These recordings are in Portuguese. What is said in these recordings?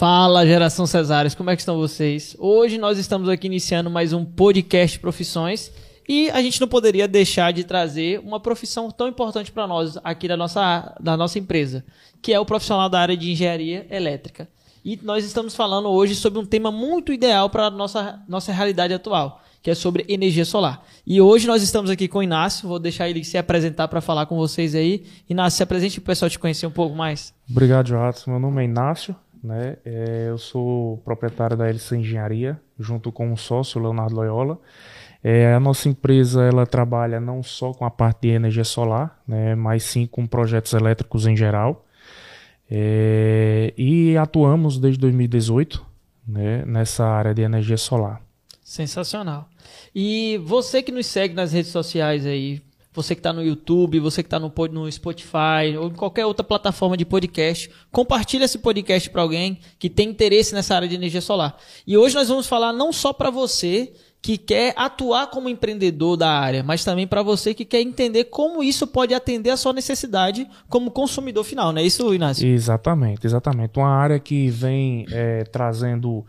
Fala, geração Cesares, como é que estão vocês? Hoje nós estamos aqui iniciando mais um podcast Profissões e a gente não poderia deixar de trazer uma profissão tão importante para nós aqui da nossa, da nossa empresa, que é o profissional da área de engenharia elétrica. E nós estamos falando hoje sobre um tema muito ideal para a nossa, nossa realidade atual, que é sobre energia solar. E hoje nós estamos aqui com o Inácio, vou deixar ele se apresentar para falar com vocês aí. Inácio, se apresente para o pessoal te conhecer um pouco mais. Obrigado, Joatos. Meu nome é Inácio, né? É, eu sou proprietário da LC Engenharia, junto com um sócio, Leonardo Loyola. É, a nossa empresa ela trabalha não só com a parte de energia solar, né, mas sim com projetos elétricos em geral. É, e atuamos desde 2018 né, nessa área de energia solar. Sensacional. E você que nos segue nas redes sociais aí, você que está no YouTube, você que está no, no Spotify ou em qualquer outra plataforma de podcast, compartilhe esse podcast para alguém que tem interesse nessa área de energia solar. E hoje nós vamos falar não só para você que quer atuar como empreendedor da área, mas também para você que quer entender como isso pode atender a sua necessidade como consumidor final, não é isso, Inácio? Exatamente, exatamente. Uma área que vem é, trazendo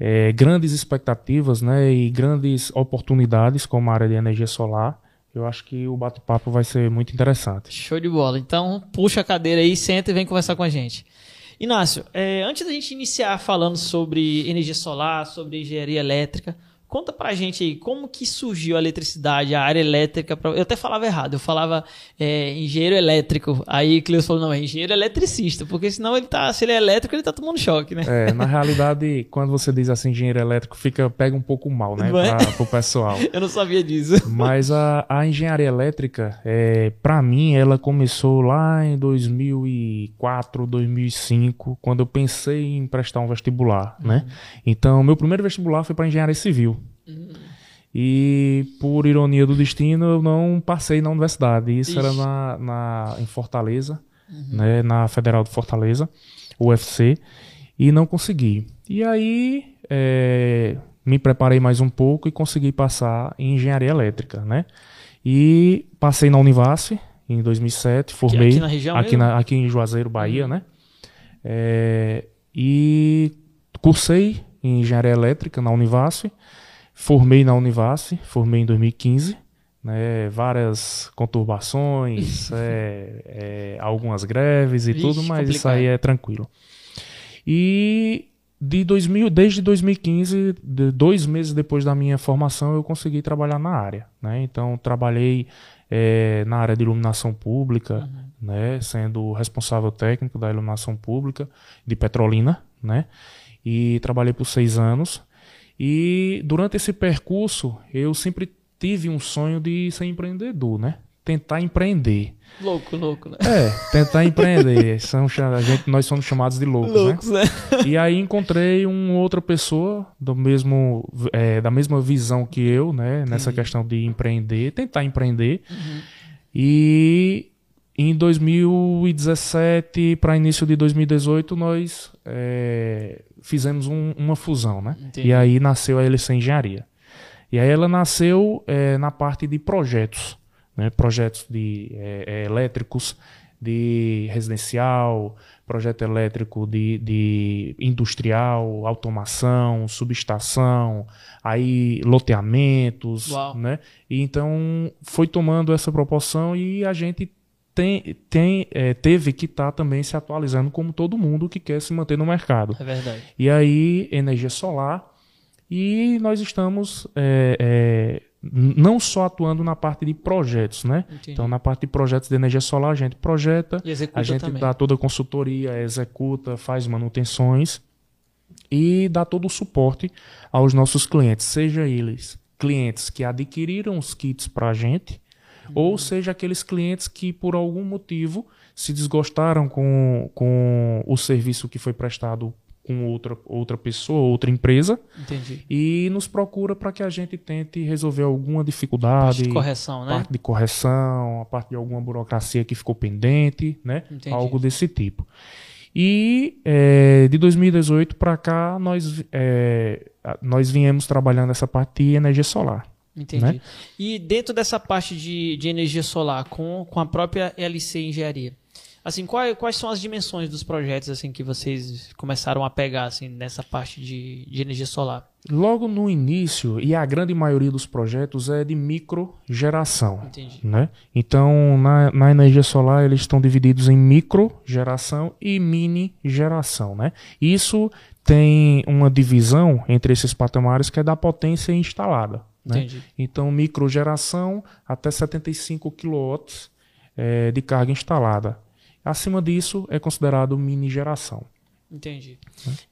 é, grandes expectativas né, e grandes oportunidades como a área de energia solar. Eu acho que o bate-papo vai ser muito interessante. Show de bola. Então, puxa a cadeira aí, senta e vem conversar com a gente. Inácio, é, antes da gente iniciar falando sobre energia solar, sobre engenharia elétrica, Conta pra gente aí, como que surgiu a eletricidade, a área elétrica? Pra... Eu até falava errado, eu falava é, engenheiro elétrico. Aí Cleus falou, não, é engenheiro eletricista, porque senão ele tá, se ele é elétrico, ele tá tomando choque, né? É, na realidade, quando você diz assim engenheiro elétrico, fica, pega um pouco mal, né, é? pra, pro pessoal. eu não sabia disso. Mas a, a engenharia elétrica, é, pra mim, ela começou lá em 2004, 2005, quando eu pensei em prestar um vestibular, né? uhum. né? Então, meu primeiro vestibular foi para engenharia civil. E por ironia do destino, eu não passei na universidade. Isso Ixi. era na, na, em Fortaleza, uhum. né, na Federal de Fortaleza, UFC, e não consegui. E aí é, me preparei mais um pouco e consegui passar em engenharia elétrica, né? E passei na Univasse em 2007, formei aqui na região aqui, na, aqui em Juazeiro, Bahia, uhum. né? É, e cursei em engenharia elétrica na Univasse Formei na Univasse, formei em 2015, né, várias conturbações, é, é, algumas greves e tudo, mas complicado. isso aí é tranquilo. E de 2000, desde 2015, de dois meses depois da minha formação, eu consegui trabalhar na área. Né? Então, trabalhei é, na área de iluminação pública, uhum. né? sendo responsável técnico da iluminação pública de Petrolina, né? e trabalhei por seis anos. E durante esse percurso, eu sempre tive um sonho de ser empreendedor, né? Tentar empreender. Louco, louco, né? É, tentar empreender. São, a gente, nós somos chamados de loucos, né? loucos né? né? E aí encontrei uma outra pessoa do mesmo, é, da mesma visão que eu, né? Entendi. Nessa questão de empreender, tentar empreender. Uhum. E em 2017 para início de 2018 nós é, fizemos um, uma fusão, né? Entendi. E aí nasceu a LC Engenharia. E aí ela nasceu é, na parte de projetos, né? Projetos de é, é elétricos, de residencial, projeto elétrico de, de industrial, automação, subestação, aí loteamentos, Uau. né? E então foi tomando essa proporção e a gente tem, tem, é, teve que estar tá também se atualizando como todo mundo que quer se manter no mercado. É verdade. E aí, energia solar. E nós estamos é, é, não só atuando na parte de projetos, né? Entendi. Então, na parte de projetos de energia solar, a gente projeta, a gente também. dá toda a consultoria, executa, faz manutenções e dá todo o suporte aos nossos clientes, seja eles clientes que adquiriram os kits para a gente, ou seja, aqueles clientes que por algum motivo se desgostaram com, com o serviço que foi prestado com outra, outra pessoa, outra empresa. Entendi. E nos procura para que a gente tente resolver alguma dificuldade. Parte de correção, né? Parte de correção, a parte de alguma burocracia que ficou pendente, né? Entendi. Algo desse tipo. E é, de 2018 para cá, nós, é, nós viemos trabalhando essa parte de energia solar. Entendi. Né? E dentro dessa parte de, de energia solar, com, com a própria LC Engenharia, Assim, quais, quais são as dimensões dos projetos assim que vocês começaram a pegar assim nessa parte de, de energia solar? Logo no início, e a grande maioria dos projetos é de microgeração. Entendi. Né? Então, na, na energia solar, eles estão divididos em microgeração e mini geração. Né? Isso tem uma divisão entre esses patamares que é da potência instalada. Né? Entendi. Então, microgeração até 75 kW é, de carga instalada. Acima disso é considerado mini geração. Entendi.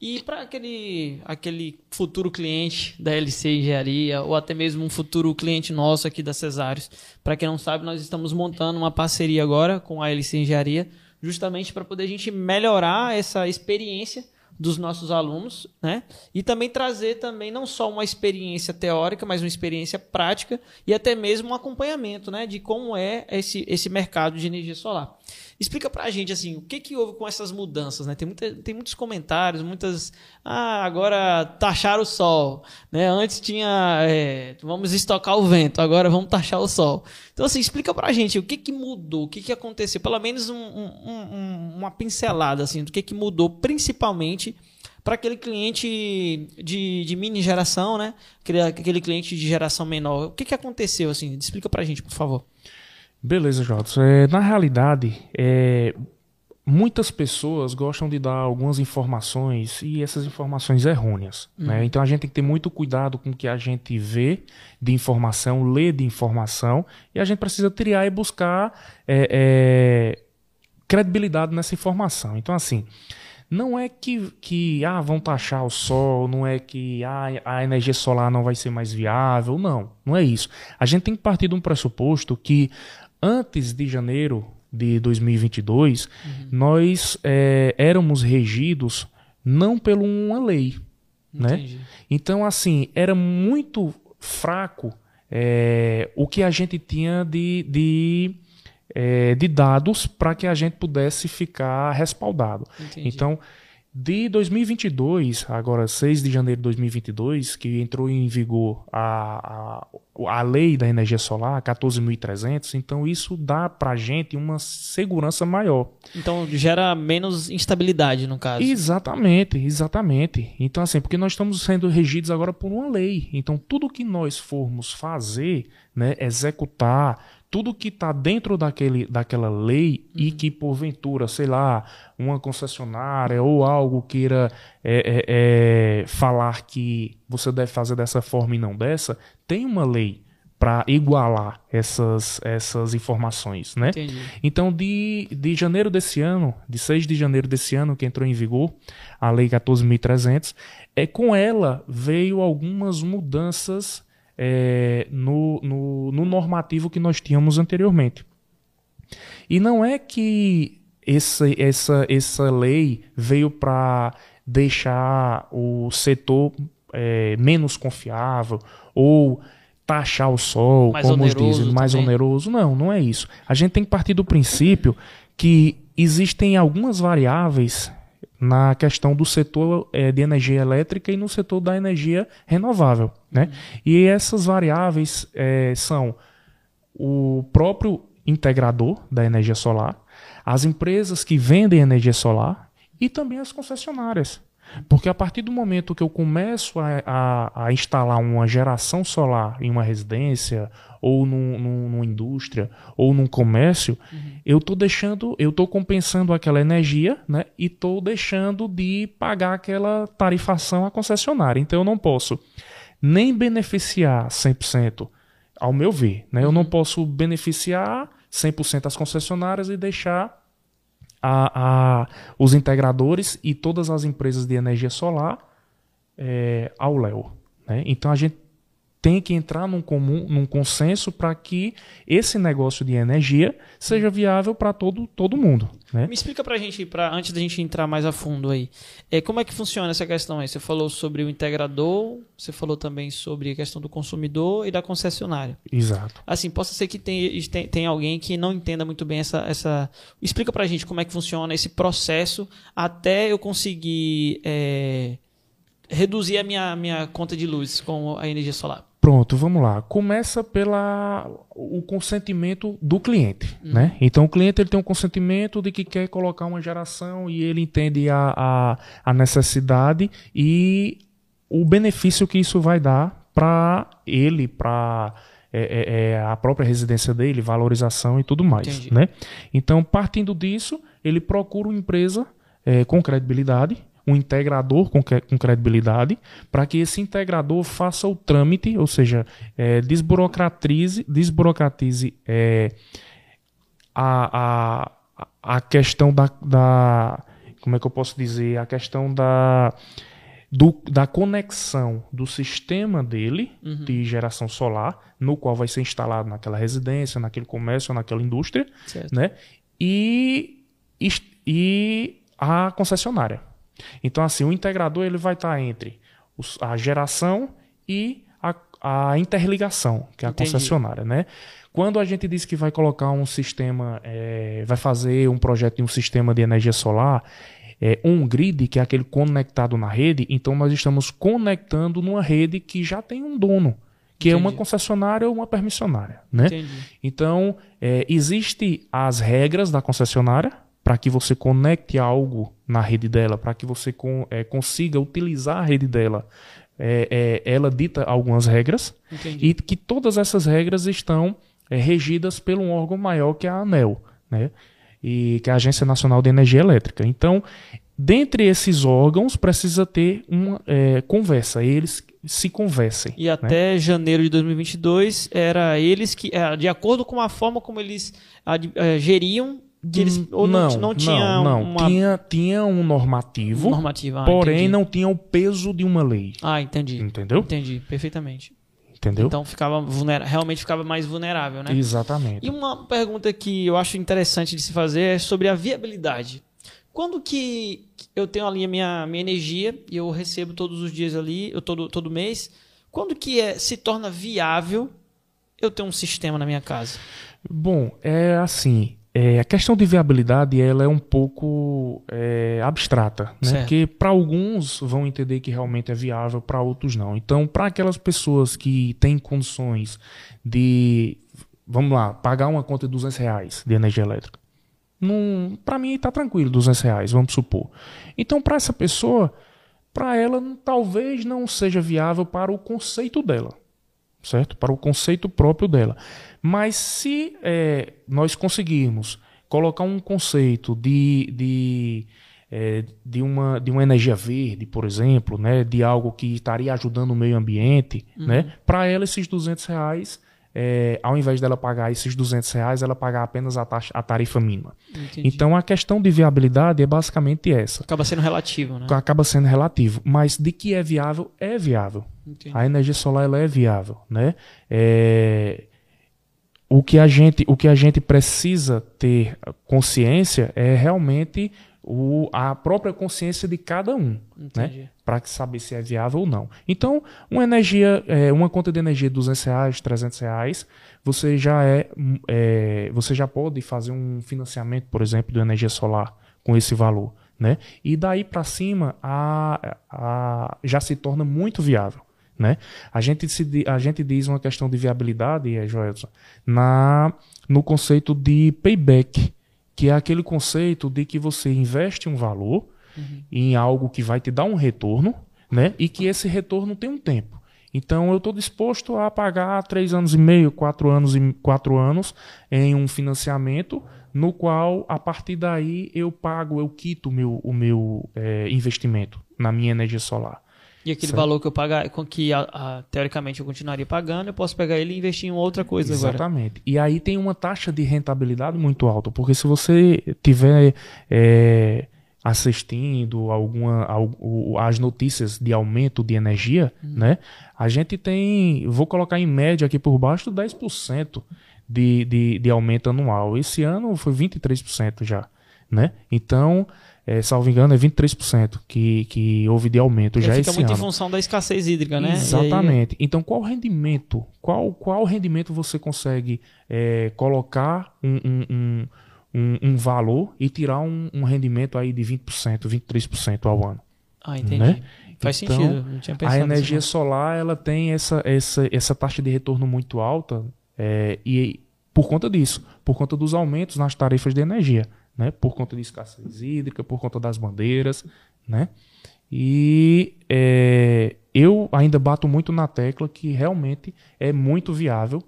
E para aquele, aquele futuro cliente da LC Engenharia, ou até mesmo um futuro cliente nosso aqui da Cesários, para quem não sabe, nós estamos montando uma parceria agora com a LC Engenharia, justamente para poder a gente melhorar essa experiência dos nossos alunos, né? E também trazer também não só uma experiência teórica, mas uma experiência prática e até mesmo um acompanhamento, né, de como é esse, esse mercado de energia solar. Explica pra gente assim, o que que houve com essas mudanças, né? Tem, muita, tem muitos comentários, muitas ah, agora taxar o sol, né? Antes tinha é, vamos estocar o vento, agora vamos taxar o sol. Então assim, explica pra gente o que que mudou, o que que aconteceu, pelo menos um, um, um, uma pincelada assim, do que que mudou principalmente para aquele cliente de, de mini geração, né? Aquele, aquele cliente de geração menor. O que, que aconteceu assim? Explica pra gente, por favor. Beleza, Jota. É, na realidade, é, muitas pessoas gostam de dar algumas informações e essas informações errôneas. Uhum. Né? Então a gente tem que ter muito cuidado com o que a gente vê de informação, lê de informação, e a gente precisa triar e buscar é, é, credibilidade nessa informação. Então, assim. Não é que, que ah, vão taxar o sol, não é que ah, a energia solar não vai ser mais viável, não, não é isso. A gente tem que partir de um pressuposto que antes de janeiro de 2022, uhum. nós é, éramos regidos não por uma lei. Né? Então, assim, era muito fraco é, o que a gente tinha de, de, é, de dados para que a gente pudesse ficar respaldado. Entendi. Então, de 2022, agora 6 de janeiro de 2022, que entrou em vigor a, a, a lei da energia solar, 14.300, então isso dá para a gente uma segurança maior. Então gera menos instabilidade, no caso. Exatamente, exatamente. Então assim, porque nós estamos sendo regidos agora por uma lei. Então tudo que nós formos fazer, né, executar, tudo que está dentro daquele, daquela lei uhum. e que, porventura, sei lá, uma concessionária ou algo queira é, é, é, falar que você deve fazer dessa forma e não dessa, tem uma lei para igualar essas, essas informações, né? Entendi. Então, de, de janeiro desse ano, de 6 de janeiro desse ano, que entrou em vigor, a Lei 14.300, é, com ela veio algumas mudanças é, no, no, no normativo que nós tínhamos anteriormente. E não é que essa, essa, essa lei veio para deixar o setor é, menos confiável ou taxar o sol, mais como dizem, mais também. oneroso. Não, não é isso. A gente tem que partir do princípio que existem algumas variáveis na questão do setor é, de energia elétrica e no setor da energia renovável. Né? Uhum. E essas variáveis é, são o próprio integrador da energia solar, as empresas que vendem energia solar e também as concessionárias. Porque a partir do momento que eu começo a, a, a instalar uma geração solar em uma residência, ou num, num, numa indústria, ou num comércio, uhum. eu estou deixando, eu estou compensando aquela energia, né? E estou deixando de pagar aquela tarifação à concessionária. Então eu não posso nem beneficiar 100%, ao meu ver, né? Eu não uhum. posso beneficiar 100% as concessionárias e deixar a, a, os integradores e todas as empresas de energia solar é, ao léu. Né? Então a gente tem que entrar num, comum, num consenso para que esse negócio de energia seja viável para todo, todo mundo. Né? Me explica para a gente, pra, antes da gente entrar mais a fundo aí, é, como é que funciona essa questão aí? Você falou sobre o integrador, você falou também sobre a questão do consumidor e da concessionária. Exato. Assim, possa ser que tem, tem, tem alguém que não entenda muito bem essa... essa... Explica para a gente como é que funciona esse processo até eu conseguir... É, reduzir a minha, minha conta de luz com a energia solar. Pronto, vamos lá. Começa pela o consentimento do cliente, né? Então o cliente ele tem um consentimento de que quer colocar uma geração e ele entende a, a, a necessidade e o benefício que isso vai dar para ele, para é, é, é, a própria residência dele, valorização e tudo mais, Entendi. né? Então partindo disso, ele procura uma empresa é, com credibilidade um integrador com, com credibilidade, para que esse integrador faça o trâmite, ou seja, é, desburocratize, desburocratize é, a, a, a questão da, da. Como é que eu posso dizer? A questão da. Do, da conexão do sistema dele de geração solar, no qual vai ser instalado naquela residência, naquele comércio, naquela indústria, Certo. né? E, e, e a concessionária. Então, assim, o integrador ele vai estar entre os- a geração e a, a interligação, que é a Entendi. concessionária, né? Quando a gente diz que vai colocar um sistema, eh, vai fazer um projeto de um sistema de energia solar, é, um grid, que é aquele conectado na rede, então nós estamos conectando numa rede que já tem um dono, que é uma Entendi. concessionária ou uma permissionária, né? Entendi. Então, é, existe as regras da concessionária para que você conecte algo na rede dela, para que você é, consiga utilizar a rede dela. É, é, ela dita algumas regras Entendi. e que todas essas regras estão regidas por um órgão maior que é a ANEL, né? E que é a Agência Nacional de Energia Elétrica. Então, dentre esses órgãos precisa ter uma conversa, eles se conversem. E até janeiro de 2022 era eles que, de acordo com a forma como eles geriam, que eles ou não, não, tinha não. uma Tinha, tinha um normativo, normativa. Ah, porém entendi. não tinha o peso de uma lei. Ah, entendi. Entendeu? Entendi, perfeitamente. Entendeu? Então ficava vulnera... realmente ficava mais vulnerável, né? Exatamente. E uma pergunta que eu acho interessante de se fazer é sobre a viabilidade. Quando que eu tenho ali a minha, minha energia e eu recebo todos os dias ali, eu todo, todo mês, quando que é, se torna viável eu ter um sistema na minha casa? Bom, é assim. É, a questão de viabilidade ela é um pouco é, abstrata, né? Certo. Porque para alguns vão entender que realmente é viável, para outros não. Então, para aquelas pessoas que têm condições de, vamos lá, pagar uma conta de 200 reais de energia elétrica, para mim está tranquilo, 200 reais, vamos supor. Então, para essa pessoa, para ela talvez não seja viável para o conceito dela certo? Para o conceito próprio dela. Mas se é, nós conseguirmos colocar um conceito de, de, é, de, uma, de uma energia verde, por exemplo, né? de algo que estaria ajudando o meio ambiente, né? para ela esses 200 reais, é, ao invés dela pagar esses 200 reais, ela pagar apenas a, taxa, a tarifa mínima. Entendi. Então a questão de viabilidade é basicamente essa. Acaba sendo relativo, né? Acaba sendo relativo, mas de que é viável, é viável. Entendi. A energia solar ela é viável, né? É, o que a gente o que a gente precisa ter consciência é realmente o, a própria consciência de cada um, Entendi. né? Para saber se é viável ou não. Então, uma energia, é, uma conta de energia de 200 reais, 300 reais, você já é, é, você já pode fazer um financiamento, por exemplo, de energia solar com esse valor, né? E daí para cima a, a, já se torna muito viável. Né? A, gente se, a gente diz uma questão de viabilidade, é, Joelson, na, no conceito de payback, que é aquele conceito de que você investe um valor em algo que vai te dar um retorno, né? E que esse retorno tem um tempo. Então eu estou disposto a pagar três anos e meio, quatro anos e quatro anos em um financiamento no qual a partir daí eu pago, eu quito o meu, o meu eh, investimento na minha energia solar. E aquele Certo. valor que eu pagar, que a- a- teoricamente eu continuaria pagando, eu posso pegar ele e investir em outra coisa agora. Exatamente. E aí tem uma taxa de rentabilidade muito alta, porque se você tiver é, assistindo alguma al- as notícias de aumento de energia, né? A gente tem, vou colocar em média aqui por baixo 10% de, de, de aumento anual. Esse ano foi 23% já, né? Então, é, salvo engano, é 23% que, que houve de aumento E já fica esse muito ano. em função da escassez hídrica, né? E aí- Exatamente. Então, qual rendimento? Qual, qual rendimento você consegue é, colocar um, um, um, um, um valor e tirar um, um rendimento aí de 20%, 23% ao ano? Ah, entendi. Né? Faz então, sentido. Não tinha pensado a energia nisso, solar ela tem essa, essa, essa taxa de retorno muito alta é, e por conta disso, por conta dos aumentos nas tarifas de energia, né? Por conta de escassez hídrica, por conta das bandeiras, né? E é, eu ainda bato muito na tecla que realmente é muito viável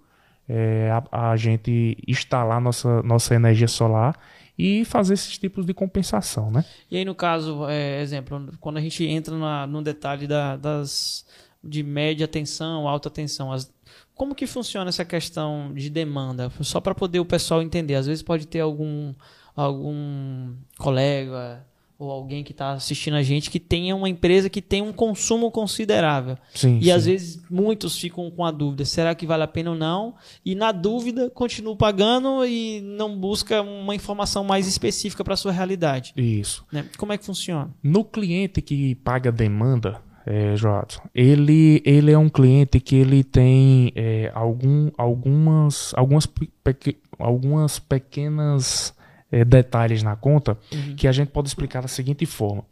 é, a, a, gente instalar nossa, nossa energia solar e fazer esses tipos de compensação, né? E aí, no caso, é, exemplo, quando a gente entra na, no detalhe da, das de média tensão, alta tensão, as, como que funciona essa questão de demanda? Só para poder o pessoal entender. Às vezes pode ter algum, algum colega ou alguém que está assistindo a gente que tenha uma empresa que tem um consumo considerável. Sim, e sim. às vezes muitos ficam com a dúvida: será que vale a pena ou não? E na dúvida, continua pagando e não busca uma informação mais específica para a sua realidade. Isso. Né? Como é que funciona? No cliente que paga demanda, é, Joadson, ele, ele é um cliente que ele tem é, algum, algumas, algumas, peque, algumas pequenas é, detalhes na conta Uhum. que a gente pode explicar da seguinte forma.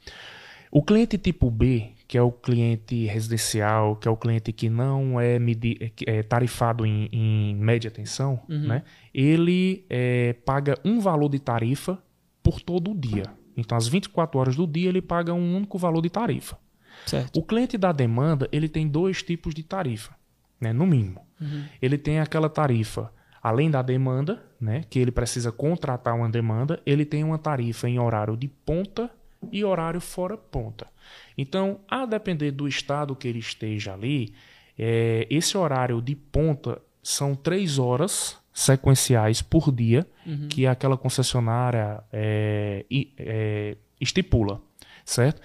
O cliente tipo B, que é o cliente residencial, que é o cliente que não é, medi é, tarifado em, em média tensão, Uhum. né? ele é, paga um valor de tarifa por todo o dia. Então, às 24 horas do dia, ele paga um único valor de tarifa. Certo. O cliente da demanda, ele tem dois tipos de tarifa, né, no mínimo. Ele tem aquela tarifa além da demanda, né, que ele precisa contratar uma demanda, ele tem uma tarifa em horário de ponta e horário fora ponta. Então, a depender do estado que ele esteja ali, é, esse horário de ponta são três horas sequenciais por dia que aquela concessionária é, é, estipula, certo?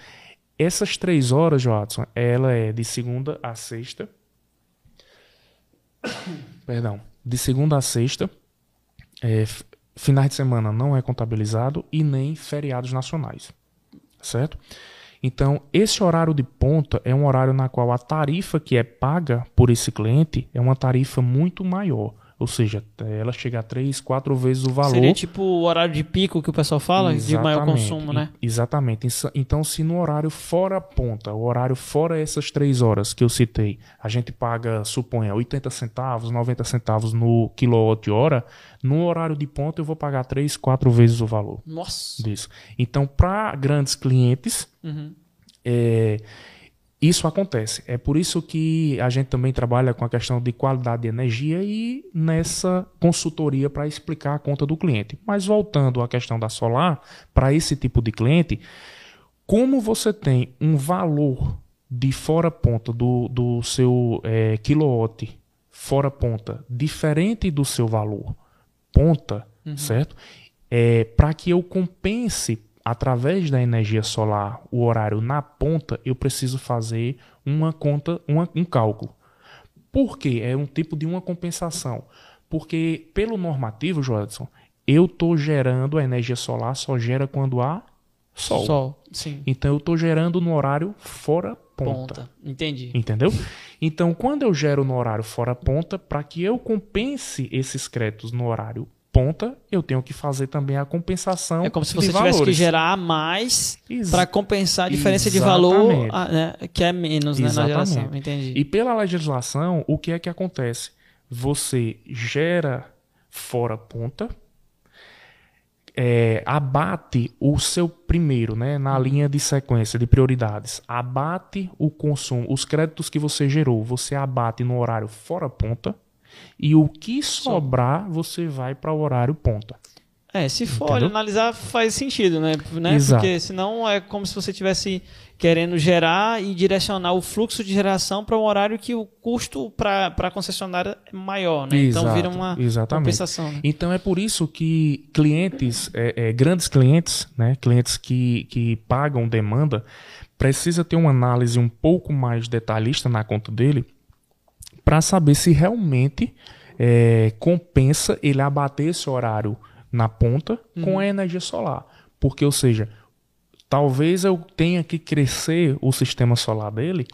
Essas três horas, Watson, ela é de segunda a sexta. Perdão. De segunda a sexta. É, finais de semana não é contabilizado e nem feriados nacionais. Certo? Então, esse horário de ponta é um horário na qual a tarifa que é paga por esse cliente é uma tarifa muito maior. Ou seja, ela chega a três, quatro vezes o valor. Seria tipo o horário de pico que o pessoal fala, de maior Exatamente. consumo, né? Exatamente. Então, se no horário fora a ponta, o horário fora essas três horas que eu citei, a gente paga, suponha, 80 centavos, 90 centavos no quilowatt-hora, no horário de ponta eu vou pagar três, quatro vezes o valor Nossa. disso. Então, para grandes clientes, Uhum. é, isso acontece. É por isso que a gente também trabalha com a questão de qualidade de energia e nessa consultoria para explicar a conta do cliente. Mas voltando à questão da solar, para esse tipo de cliente, como você tem um valor de fora ponta do, do seu é, kilowatt fora ponta diferente do seu valor ponta, certo? É, para que eu compense através da energia solar o horário na ponta, eu preciso fazer uma conta, uma- um cálculo. Por quê? É um tipo de uma compensação. Porque pelo normativo, Joadson, eu estou gerando a energia solar só gera quando há sol. Sol. Sim. Então eu estou gerando no horário fora ponta. Ponta. Entendi. Entendeu? Então, quando eu gero no horário fora ponta, para que eu compense esses créditos no horário ponta, eu tenho que fazer também a compensação. É como se você tivesse que gerar mais para compensar a diferença de valor Exatamente. ah, né, que é menos né, na Exatamente. geração. Entendi. E pela legislação, o que é que acontece? Você gera fora ponta, é, abate o seu primeiro, né, na linha de sequência de prioridades, abate o consumo, os créditos que você gerou, você abate no horário fora ponta e o que sobrar você vai para o horário ponta. É, se for Entendeu? analisar, faz sentido, né? né? Exato. Porque senão é como se você estivesse querendo gerar e direcionar o fluxo de geração para um horário que o custo para a concessionária é maior, né? então Exato, vira uma exatamente. compensação. Né? Então é por isso que clientes, é, é, grandes clientes, né, clientes que, que pagam demanda, precisa ter uma análise um pouco mais detalhista na conta dele para saber se realmente é, compensa ele abater esse horário na ponta com a energia solar. Porque, ou seja, talvez eu tenha que crescer o sistema solar dele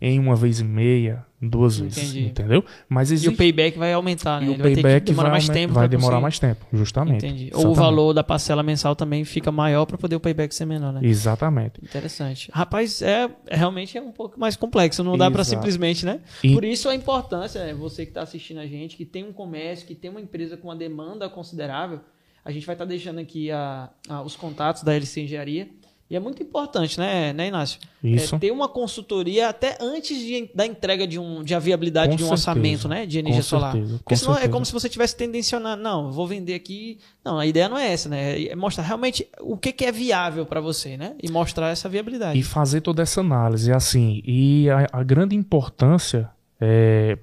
em uma vez e meia, duas Entendi. vezes, entendeu? Mas E existe o payback vai aumentar, né? e o Ele vai payback demorar vai, mais tempo vai demorar mais tempo, justamente. Entendi. Ou o Exatamente. valor da parcela mensal também fica maior para poder o payback ser menor, né? Exatamente. Interessante. Rapaz, é, é realmente é um pouco mais complexo, não dá para simplesmente, né? E- Por isso a importância, né, você que está assistindo a gente, que tem um comércio, que tem uma empresa com uma demanda considerável, a gente vai estar deixando aqui a- a- os contatos da LC Engenharia. E é muito importante, né, né Inácio? Isso. É ter uma consultoria até antes de- da entrega de, um, de a viabilidade Com de um certeza. orçamento né, de energia Com solar. certeza, Porque senão é certeza. como se você tivesse tendencionando, não, vou vender aqui. Não, a ideia não é essa, né? É mostrar realmente o que, que é viável para você, né? E mostrar essa viabilidade. E fazer toda essa análise, assim, e a, a grande importância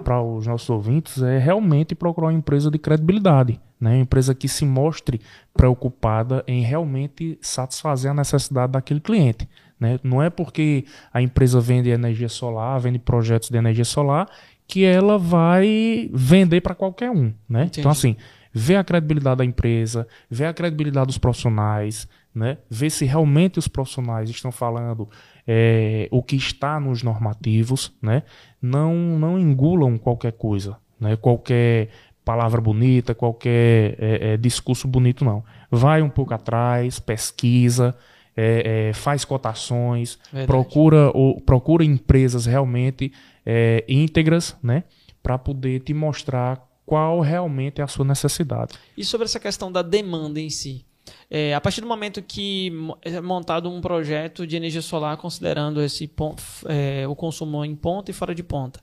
para os nossos ouvintes é realmente procurar uma empresa de credibilidade, né? Uma empresa que se mostre preocupada em realmente satisfazer a necessidade daquele cliente, né? Não é porque a empresa vende energia solar, vende projetos de energia solar, que ela vai vender para qualquer um, né? Entendi. Então, assim, ver a credibilidade da empresa, ver a credibilidade dos profissionais, né? ver se realmente os profissionais estão falando é, o que está nos normativos, né? não, não engulam qualquer coisa, né? qualquer palavra bonita, qualquer é, é, discurso bonito, não. Vai um pouco atrás, pesquisa, é, é, faz cotações, Verdade. procura, ou, procura empresas realmente é, íntegras, né? para poder te mostrar qual realmente é a sua necessidade. E sobre essa questão da demanda em si? É, a partir do momento que é montado um projeto de energia solar considerando esse pon- é, o consumo em ponta e fora de ponta,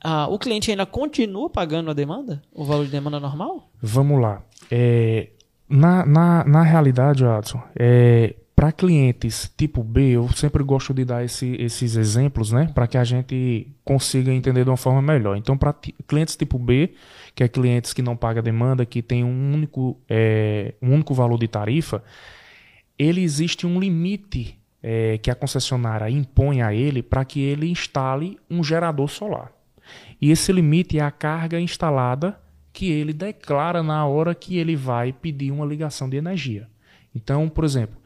ah, o cliente ainda continua pagando a demanda? O valor de demanda normal? Vamos lá. É, na, na, na realidade, Adson, é, para clientes tipo B, eu sempre gosto de dar esse- esses exemplos, né? Para que a gente consiga entender de uma forma melhor. Então, para clientes tipo B, que é clientes que não pagam demanda, que tem um único, é, um único valor de tarifa, ele existe um limite é, que a concessionária impõe a ele para que ele instale um gerador solar. E esse limite é a carga instalada que ele declara na hora que ele vai pedir uma ligação de energia. Então, por exemplo,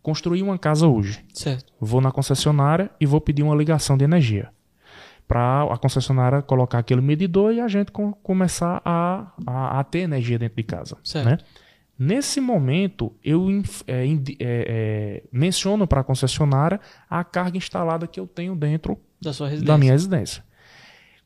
construir uma casa hoje. Certo. Vou na concessionária e vou pedir uma ligação de energia. Para a concessionária colocar aquele medidor e a gente com- começar a, a, a ter energia dentro de casa. Certo. Né? Nesse momento, eu é, é, é, menciono para a concessionária a carga instalada que eu tenho dentro Da da minha residência.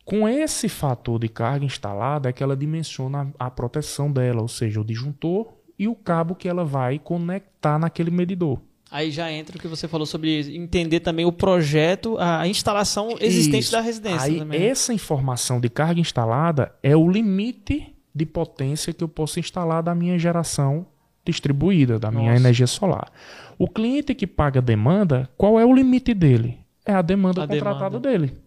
Com esse fator de carga instalada é que ela dimensiona a, a proteção dela, ou seja, o disjuntor e o cabo que ela vai conectar naquele medidor. Aí já entra o que você falou sobre entender também o projeto, a instalação existente Isso. da residência. Aí também. né? essa informação de carga instalada é o limite de potência que eu posso instalar da minha geração distribuída, da minha Nossa. energia solar. O cliente que paga demanda, qual é o limite dele? É a demanda A contratada demanda. dele.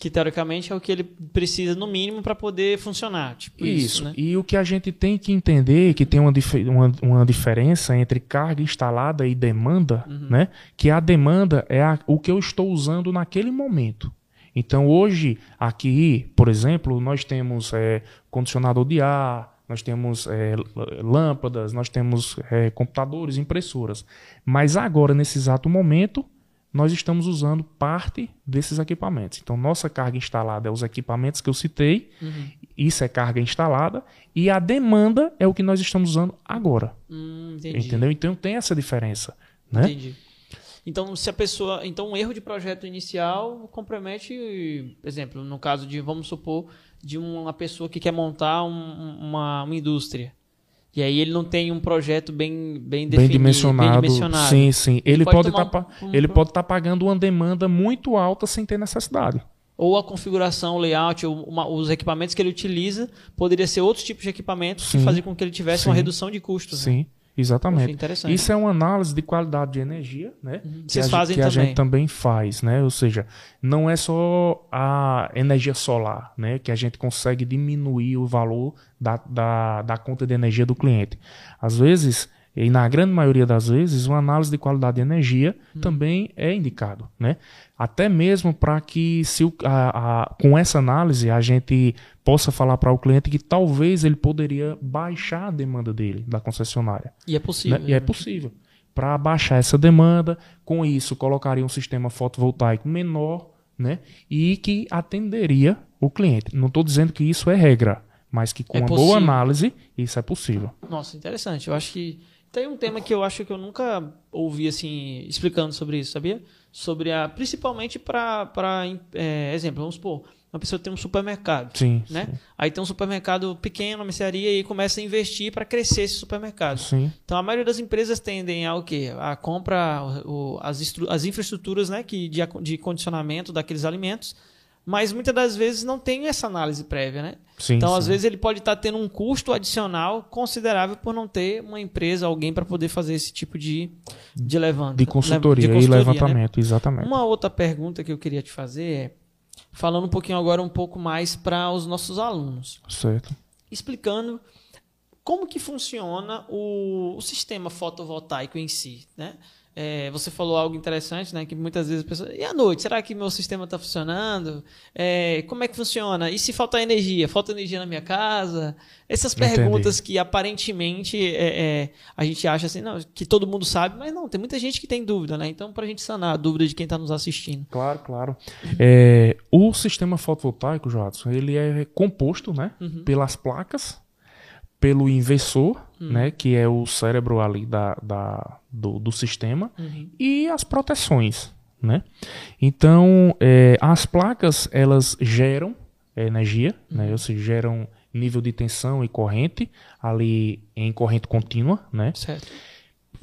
Que teoricamente é o que ele precisa no mínimo para poder funcionar. Tipo isso, Isso. né? E o que a gente tem que entender é que tem uma, dif- uma, uma diferença entre carga instalada e demanda, Uhum. né? Que a demanda é a- o que eu estou usando naquele momento. Então hoje, aqui, por exemplo, nós temos é, condicionador de ar, nós temos é, lâmpadas, nós temos é, computadores, impressoras. Mas agora, nesse exato momento, nós estamos usando parte desses equipamentos. Então, nossa carga instalada é os equipamentos que eu citei, isso é carga instalada, e a demanda é o que nós estamos usando agora. Hum. Entendeu? Então tem essa diferença. Né? Entendi. Então, se a pessoa. Então, um erro de projeto inicial compromete, por exemplo, no caso de, vamos supor, de uma pessoa que quer montar um- uma, uma indústria. E aí ele não tem um projeto bem, bem Bem definido, dimensionado. bem dimensionado. Sim, sim. Ele, pode pode estar um- um- ele pode estar pagando uma demanda muito alta sem ter necessidade. Ou a configuração, o layout, ou uma- os equipamentos que ele utiliza, poderia ser outros tipos de equipamentos que Sim. faziam com que ele tivesse uma Sim. redução de custos. né? Exatamente. Isso é uma análise de qualidade de energia, né? Que, Vocês a, fazem que a também. gente também faz, né? Ou seja, não é só a energia solar, né? Que a gente consegue diminuir o valor da, da, da conta de energia do cliente. Às vezes, e na grande maioria das vezes, uma análise de qualidade de energia Hum. também é indicado, né? Até mesmo para que, se a- a- com essa análise, a gente possa falar para o cliente que talvez ele poderia baixar a demanda dele, da concessionária. E é possível. Né? E é né? possível. Para baixar essa demanda, com isso colocaria um sistema fotovoltaico menor, né? E que atenderia o cliente. Não estou dizendo que isso é regra, mas que com É uma possível. boa análise isso é possível. Nossa, interessante. Eu acho que tem um tema que eu acho que eu nunca ouvi assim explicando sobre isso, sabia? Sobre a principalmente para para exemplo, vamos supor, uma pessoa tem um supermercado, Sim, né? Aí tem um supermercado pequeno, uma mercearia e começa a investir para crescer esse supermercado. sim, Então a maioria das empresas tendem a o quê? A compra o, as, as infraestruturas, né, que de, de condicionamento daqueles alimentos, mas muitas das vezes não tem essa análise prévia, né? sim. Então, sim. às vezes, ele pode estar tendo um custo adicional considerável por não ter uma empresa, alguém para poder fazer esse tipo de, de levanta. de consultoria, de e consultoria, né? levantamento, exatamente. Uma outra pergunta que eu queria te fazer é, falando um pouquinho agora um pouco mais para os nossos alunos, Certo. explicando como que funciona o, o sistema fotovoltaico em si, né? É, você falou algo interessante, né? Que muitas vezes a pessoa. E à noite? Será que meu sistema está funcionando? É, como é que funciona? E se faltar energia? Falta energia na minha casa? Essas Entendi. perguntas que aparentemente é, é, a gente acha assim, não, que todo mundo sabe, mas não, tem muita gente que tem dúvida, né? Então, para a gente sanar a dúvida de quem está nos assistindo. Claro, claro. É, o sistema fotovoltaico, Jadson, ele é composto, né, Uhum. pelas placas, pelo inversor, Uhum. né, que é o cérebro ali da, da- do, do sistema, Uhum. e as proteções, né. Então, é, as placas, elas geram energia, Uhum. né, ou seja, geram nível de tensão e corrente ali em corrente contínua, né Certo.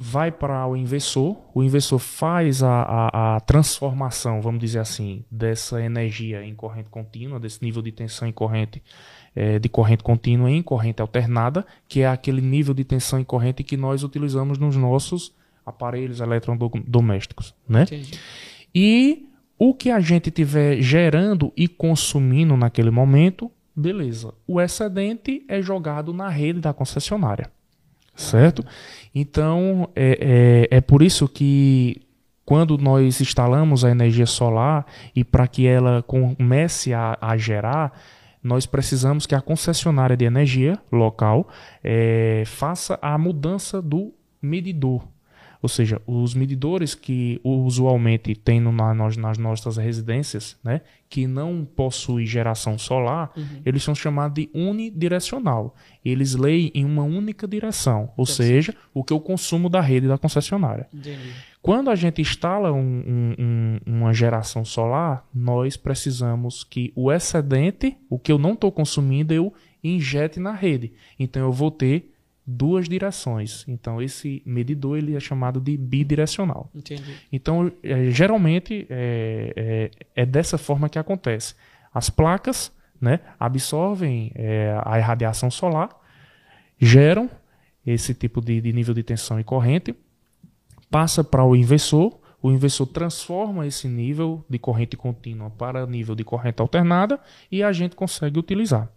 vai para o inversor, o inversor faz a, a, a transformação, vamos dizer assim, dessa energia em corrente contínua, desse nível de tensão em corrente, eh, de corrente contínua em corrente alternada, que é aquele nível de tensão em corrente que nós utilizamos nos nossos aparelhos eletrodomésticos, né? Entendi. E o que a gente tiver gerando e consumindo naquele momento, beleza. O excedente é jogado na rede da concessionária. Certo? Então, é, é, é por isso que quando nós instalamos a energia solar e para que ela comece a, a gerar, nós precisamos que a concessionária de energia local eh, faça a mudança do medidor. Ou seja, os medidores que usualmente tem no- na- nas, nossas residências, né, que não possuem geração solar, eles são chamados de unidirecional. Eles leem em uma única direção, ou seja, o que eu consumo da rede da concessionária. Entendi. Quando a gente instala um- um- um- uma geração solar, nós precisamos que o excedente, o que eu não estou consumindo, eu injete na rede. Então eu vou ter duas direções. Então esse medidor ele é chamado de bidirecional. Entendi. Então é, geralmente é, é- é dessa forma que acontece. As placas né, absorvem é, a irradiação solar, geram esse tipo de, de nível de tensão e corrente, passa para o inversor, o inversor transforma esse nível de corrente contínua para nível de corrente alternada e a gente consegue utilizar.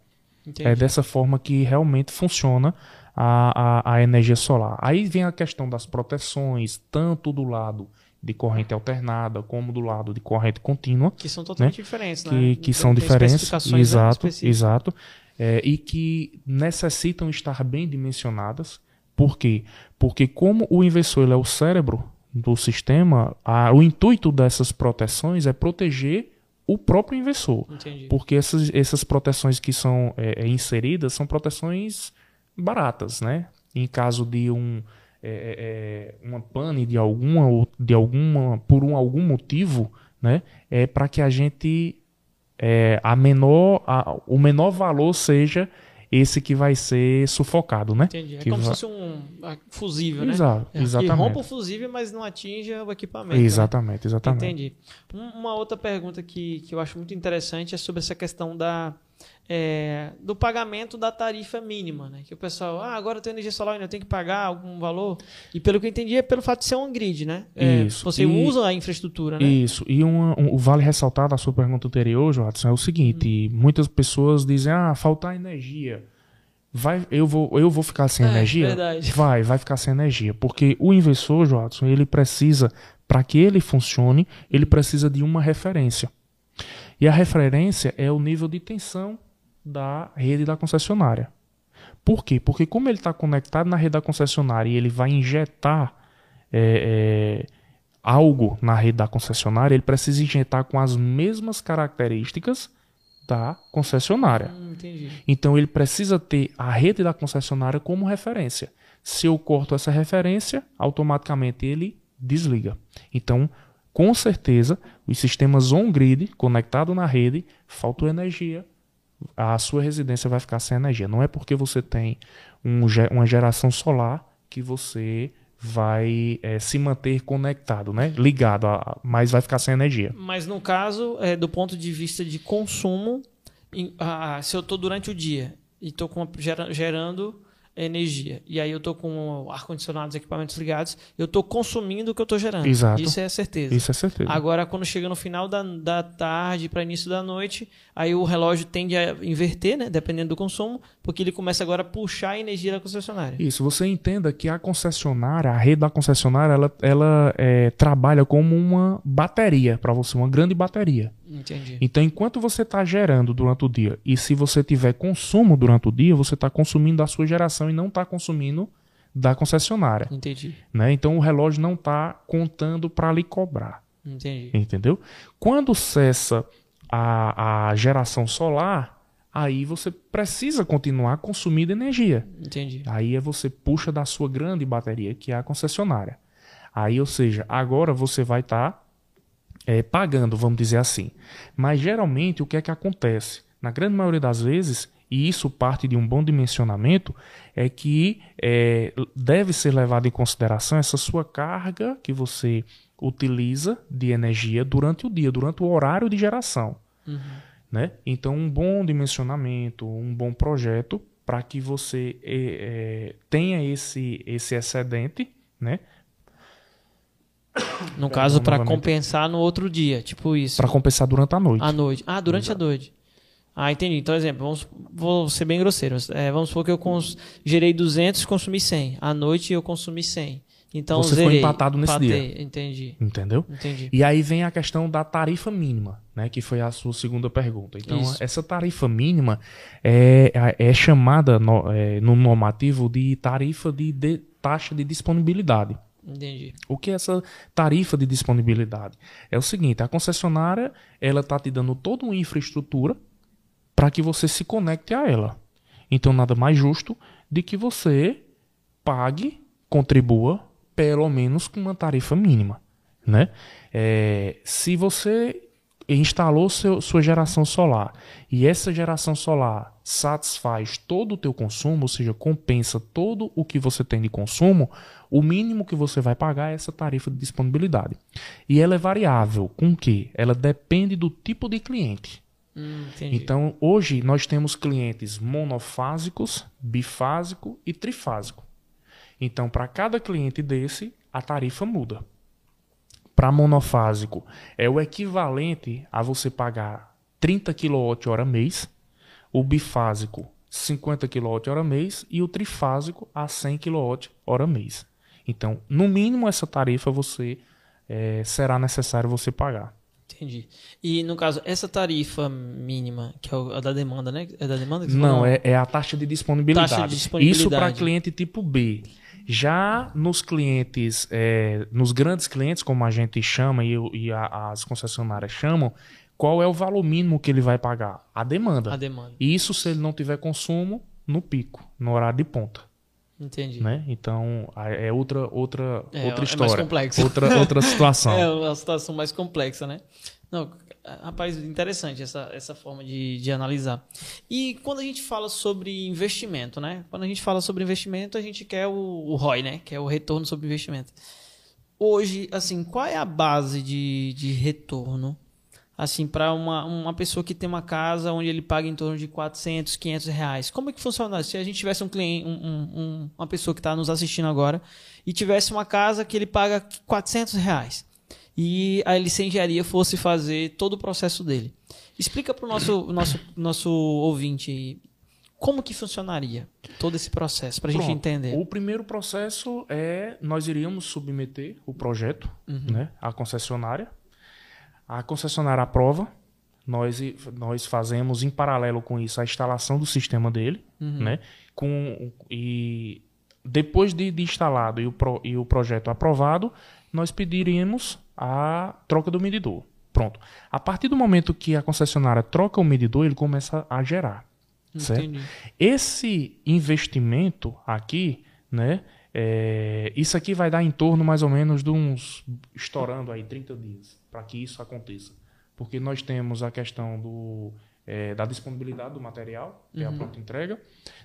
Entendi. É dessa forma que realmente funciona a, a, a energia solar. Aí vem a questão das proteções, tanto do lado de corrente alternada como do lado de corrente contínua, Que são totalmente diferentes, né? que, que são diferentes. né, Exato, específicas. exato. É, e que necessitam estar bem dimensionadas. Por quê? Porque como o inversor é o cérebro do sistema, a- o intuito dessas proteções é proteger o próprio inversor. Entendi. Porque essas, essas proteções que são é, é, inseridas são proteções baratas, né? Em caso de um é, é, uma pane de alguma ou de alguma por um algum motivo, né? É para que a gente é, a menor a- o menor valor seja esse que vai ser sufocado, né? Entendi. É Que como se fosse um ah, fusível, né? Exato, É, Que exatamente. rompa o fusível, mas não atinja o equipamento. né? Exatamente, exatamente. Entendi. Um- Uma outra pergunta que, que eu acho muito interessante é sobre essa questão da, é, do pagamento da tarifa mínima, né? Que o pessoal, ah, agora eu tenho energia solar, ainda tenho que pagar algum valor. E pelo que eu entendi é pelo fato de ser um grid, né? É, Isso. Você E- usa a infraestrutura, né? Isso. E uma- um, o vale ressaltar da sua pergunta anterior, Jadson, é o seguinte: Hum. muitas pessoas dizem, ah, faltar energia. Vai, eu, vou, eu vou ficar sem É, energia? verdade. Vai, vai ficar sem energia. Porque o inversor, Jadson, ele precisa, para que ele funcione, ele precisa de uma referência. E a referência é o nível de tensão da rede da concessionária. Por quê? Porque como ele está conectado na rede da concessionária e ele vai injetar é, é, algo na rede da concessionária, ele precisa injetar com as mesmas características da concessionária. Hum, entendi. Então ele precisa ter a rede da concessionária como referência. Se eu corto essa referência, automaticamente ele desliga. Então, com certeza, os sistemas on-grid conectados na rede, faltou energia, a sua residência vai ficar sem energia. Não é porque você tem um, uma geração solar que você vai é, se manter conectado, né? ligado, a, mas vai ficar sem energia. Mas no caso, é, do ponto de vista de consumo, em, se eu estou durante o dia e estou gerando energia. E aí eu estou com ar-condicionado, os equipamentos ligados, eu estou consumindo o que eu estou gerando. Exato. Isso é certeza. Isso é certeza. Agora, quando chega no final da, da tarde para início da noite, aí o relógio tende a inverter, né? Dependendo do consumo, porque ele começa agora a puxar a energia da concessionária. Isso, você entenda que a concessionária, a rede da concessionária, ela, ela é, trabalha como uma bateria para você, uma grande bateria. Entendi. Então, enquanto você está gerando durante o dia, e se você tiver consumo durante o dia, você está consumindo da sua geração e não está consumindo da concessionária. Entendi. Né? Então, o relógio não está contando para lhe cobrar. Entendi. Entendeu? Quando cessa a, a geração solar, aí você precisa continuar consumindo energia. Entendi. Aí é você puxa da sua grande bateria, que é a concessionária. Aí, ou seja, agora você vai estar tá é, pagando, vamos dizer assim. Mas geralmente o que é que acontece? Na grande maioria das vezes, e isso parte de um bom dimensionamento, é que é, deve ser levado em consideração essa sua carga que você utiliza de energia durante o dia, durante o horário de geração. Uhum. Né? Então, um bom dimensionamento, um bom projeto para que você é, é, tenha esse, esse excedente, né? No caso, para compensar no outro dia, tipo isso. Para compensar durante a noite. À noite. Ah, durante Exato. a noite. Ah, entendi. Então, exemplo, vamos, vou ser bem grosseiro. É, vamos supor que eu cons, gerei 200 e consumi 100. À noite eu consumi 100. Então, Você zerei, foi empatado nesse empatei, dia. Entendi. Entendeu? Entendi. E aí vem a questão da tarifa mínima, né? Que foi a sua segunda pergunta. Então, Isso. essa tarifa mínima é, é chamada no, é, no normativo de tarifa de, de taxa de disponibilidade. Entendi. O que é essa tarifa de disponibilidade? É o seguinte, a concessionária ela está te dando toda uma infraestrutura para que você se conecte a ela. Então nada mais justo de que você pague, contribua pelo menos com uma tarifa mínima, né? É, se você instalou seu, sua geração solar e essa geração solar satisfaz todo o teu consumo, ou seja, compensa todo o que você tem de consumo, o mínimo que você vai pagar é essa tarifa de disponibilidade. E ela é variável. Com que? Ela depende do tipo de cliente. Hum, então, hoje nós temos clientes monofásicos, bifásico e trifásico. Então, para cada cliente desse, a tarifa muda para monofásico é o equivalente a você pagar 30 kWh mês, o bifásico 50 kWh mês e o trifásico a 100 kWh mês. Então, no mínimo essa tarifa você é, será necessário você pagar. Entendi. E no caso, essa tarifa mínima, que é a da demanda, né? É da demanda que você Não, é, é, a taxa de disponibilidade. Taxa de disponibilidade. Isso para cliente tipo B. Já nos clientes, é, nos grandes clientes, como a gente chama e, e a, as concessionárias chamam, qual é o valor mínimo que ele vai pagar? A demanda. A demanda. Isso se ele não tiver consumo no pico, no horário de ponta. Entendi. Né? Então, é outra, outra, é, outra história. É mais complexo. Outra, outra situação. é uma situação mais complexa, né? Não, rapaz, interessante essa, essa forma de, de analisar. E quando a gente fala sobre investimento, né? Quando a gente fala sobre investimento, a gente quer o, o ROI, né? Que é o retorno sobre investimento. Hoje, assim, qual é a base de, de retorno assim, para uma, uma pessoa que tem uma casa onde ele paga em torno de 400, 500 reais. Como é que funciona? Se a gente tivesse um cliente, um, um, uma pessoa que está nos assistindo agora e tivesse uma casa que ele paga 400 reais e a licenciaria fosse fazer todo o processo dele. Explica para o nosso, nosso, nosso ouvinte como que funcionaria todo esse processo, para a gente entender. O primeiro processo é nós iríamos submeter o projeto uhum. né, à concessionária. A concessionária aprova, nós, nós fazemos em paralelo com isso a instalação do sistema dele, uhum. né, com, e depois de, de instalado e o, pro, e o projeto aprovado, nós pediríamos a troca do medidor. Pronto. A partir do momento que a concessionária troca o medidor, ele começa a gerar. Certo? Entendi. Esse investimento aqui, né? é, isso aqui vai dar em torno mais ou menos de uns estourando aí 30 dias para que isso aconteça. Porque nós temos a questão do, é, da disponibilidade do material, que é a pronta entrega.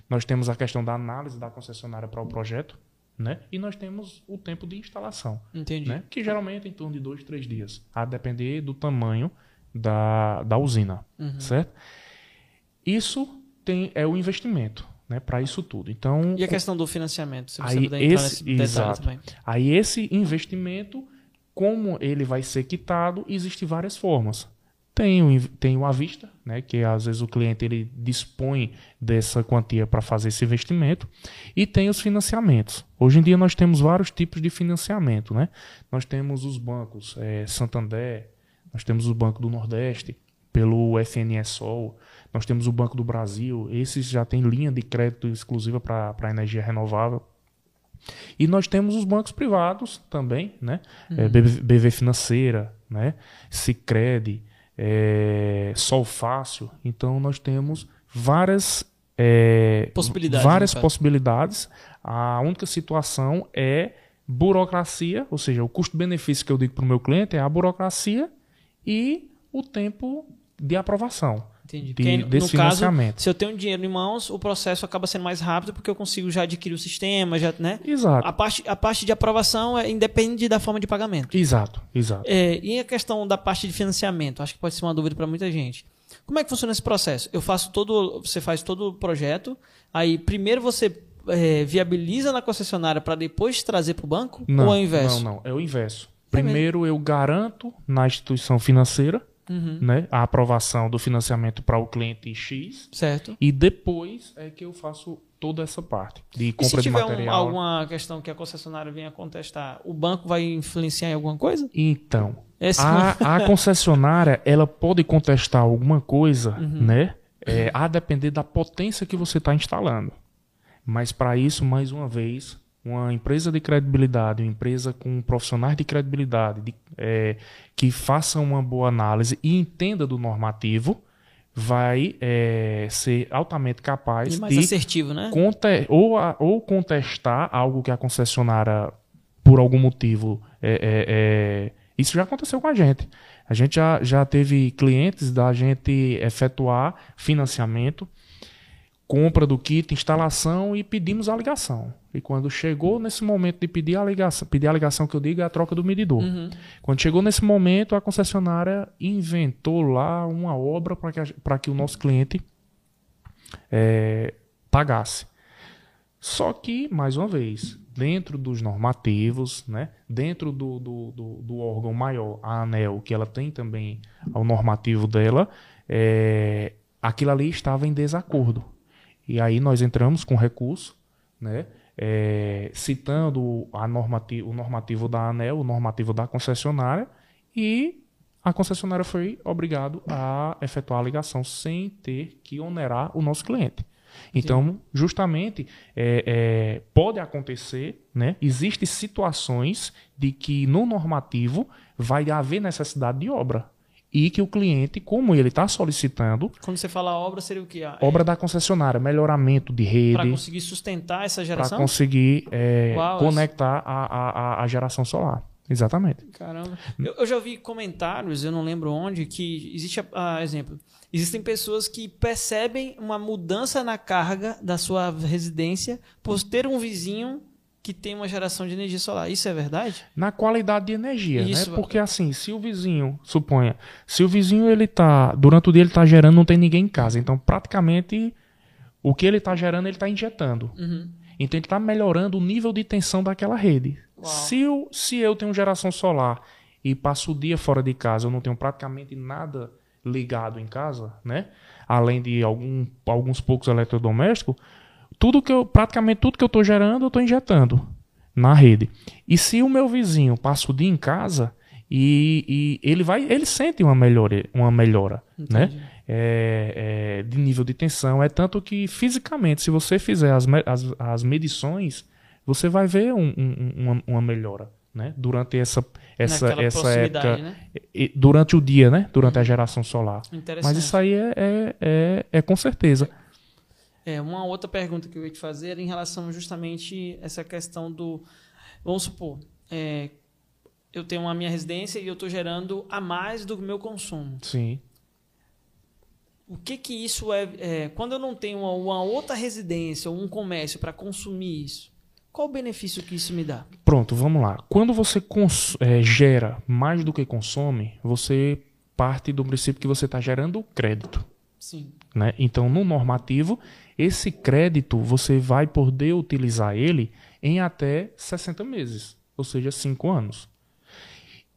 Nós temos a questão da análise da concessionária para o projeto. Né? E nós temos o tempo de instalação, Entendi. né? que geralmente é em torno de dois, três dias, a depender do tamanho da, da usina, Uhum. certo? Isso tem, é o investimento né, para isso tudo. Então, E a questão do financiamento? Se você Aí puder entrar esse- nesse detalhe exato. também. Aí esse investimento, como ele vai ser quitado, existem várias formas. Tem o, tem o à vista, né, que às vezes o cliente ele dispõe dessa quantia para fazer esse investimento, e tem os financiamentos. Hoje em dia nós temos vários tipos de financiamento. Né? Nós temos os bancos eh, Santander, nós temos o Banco do Nordeste, pelo FNSOL, nós temos o Banco do Brasil, esses já têm linha de crédito exclusiva para energia renovável. E nós temos os bancos privados também, né? É, BV, BV Financeira, né? Sicredi, é, Sol Fácil. Então nós temos várias é, Possibilidades, várias possibilidades. A única situação é burocracia, ou seja, o custo-benefício que eu digo para o meu cliente é a burocracia e o tempo de aprovação Entendi. de- Porque desse no caso, financiamento. se eu tenho dinheiro em mãos, o processo acaba sendo mais rápido porque eu consigo já adquirir o sistema, já, né? Exato, A parte, a parte de aprovação é independe da forma de pagamento. exato, exato. É, e a questão da parte de financiamento, acho que pode ser uma dúvida para muita gente. Como é que funciona esse processo? Eu faço todo, você faz todo o projeto, aí primeiro você é, viabiliza na concessionária para depois trazer para o banco Não, ou é o inverso? Não, não, é o inverso. É? Primeiro eu garanto na instituição financeira Uhum. né, a aprovação do financiamento para o cliente X Certo. e depois é que eu faço toda essa parte de E se compra de tiver um- material. alguma questão que a concessionária venha contestar, o banco vai influenciar em alguma coisa? Então, Esse a, a concessionária ela pode contestar alguma coisa, Uhum. né? é, a depender da potência que você está instalando. Mas para isso, mais uma vez, uma empresa de credibilidade, uma empresa com profissionais de credibilidade, de- é, que faça uma boa análise e entenda do normativo, vai é, ser altamente capaz E mais de assertivo, né? conte- ou, a- ou contestar algo que a concessionária, por algum motivo, é, é, é- isso já aconteceu com a gente. A gente já, já teve clientes da gente efetuar financiamento, compra do kit, instalação e pedimos a ligação. E quando chegou nesse momento de pedir a ligação, pedir a ligação que eu digo é a troca do medidor. Uhum. Quando chegou nesse momento, a concessionária inventou lá uma obra para que, a- que o nosso cliente é, pagasse. Só que, mais uma vez, dentro dos normativos, né, dentro do, do, do, do órgão maior, a ANEL, que ela tem também o normativo dela, é, aquilo ali estava em desacordo. E aí nós entramos com recurso, né, é, citando a normati o normativo da ANEL, o normativo da concessionária, e a concessionária foi obrigado a efetuar a ligação sem ter que onerar o nosso cliente. Então, justamente, é, é, pode acontecer, né? Existem situações de que no normativo vai haver necessidade de obra. E que o cliente, como ele está solicitando, Quando você fala obra, seria o quê? Ah, obra da concessionária, melhoramento de Para rede, conseguir sustentar essa para geração? conseguir é, Uau, conectar a, a, a- a geração solar. Exatamente. Caramba. Eu, eu já ouvi comentários, eu não lembro onde, que existe, ah, exemplo, existem pessoas que percebem uma mudança na carga da sua residência por ter um vizinho que tem uma geração de energia solar. Isso é verdade? Na qualidade de energia, Isso. né? Porque assim, se o vizinho, suponha, se o vizinho ele tá, durante o dia ele tá gerando, não tem ninguém em casa, então praticamente o que ele tá gerando, ele tá injetando. Uhum. Então ele está melhorando o nível de tensão daquela rede. Uau. Se eu, se eu tenho geração solar e passo o dia fora de casa, eu não tenho praticamente nada ligado em casa, né? Além de algum, alguns poucos eletrodomésticos, tudo que eu, praticamente tudo que eu estou gerando, eu estou injetando na rede. E se o meu vizinho passa o dia em casa e, e ele vai, ele sente uma melhora, uma melhora, né? É, é, de nível de tensão. É tanto que fisicamente, se você fizer as, as, as medições você vai ver um- um- uma, uma melhora, né? Durante essa, essa, Naquela essa época, né? durante o dia, né? Durante a geração solar. Mas isso aí é, é, é, é com certeza. É, uma outra pergunta que eu ia te fazer era em relação justamente a essa questão do. Vamos supor, é, eu tenho a minha residência e eu estou gerando a mais do meu consumo. Sim. O que que isso é, é, Quando eu não tenho uma, uma outra residência ou um comércio para consumir isso, qual o benefício que isso me dá? Pronto, vamos lá. Quando você eh, gera mais do que consome, você parte do princípio que você está gerando crédito. Sim. né? Então, no normativo, esse crédito você vai poder utilizar ele em até 60 meses, ou seja, 5 anos.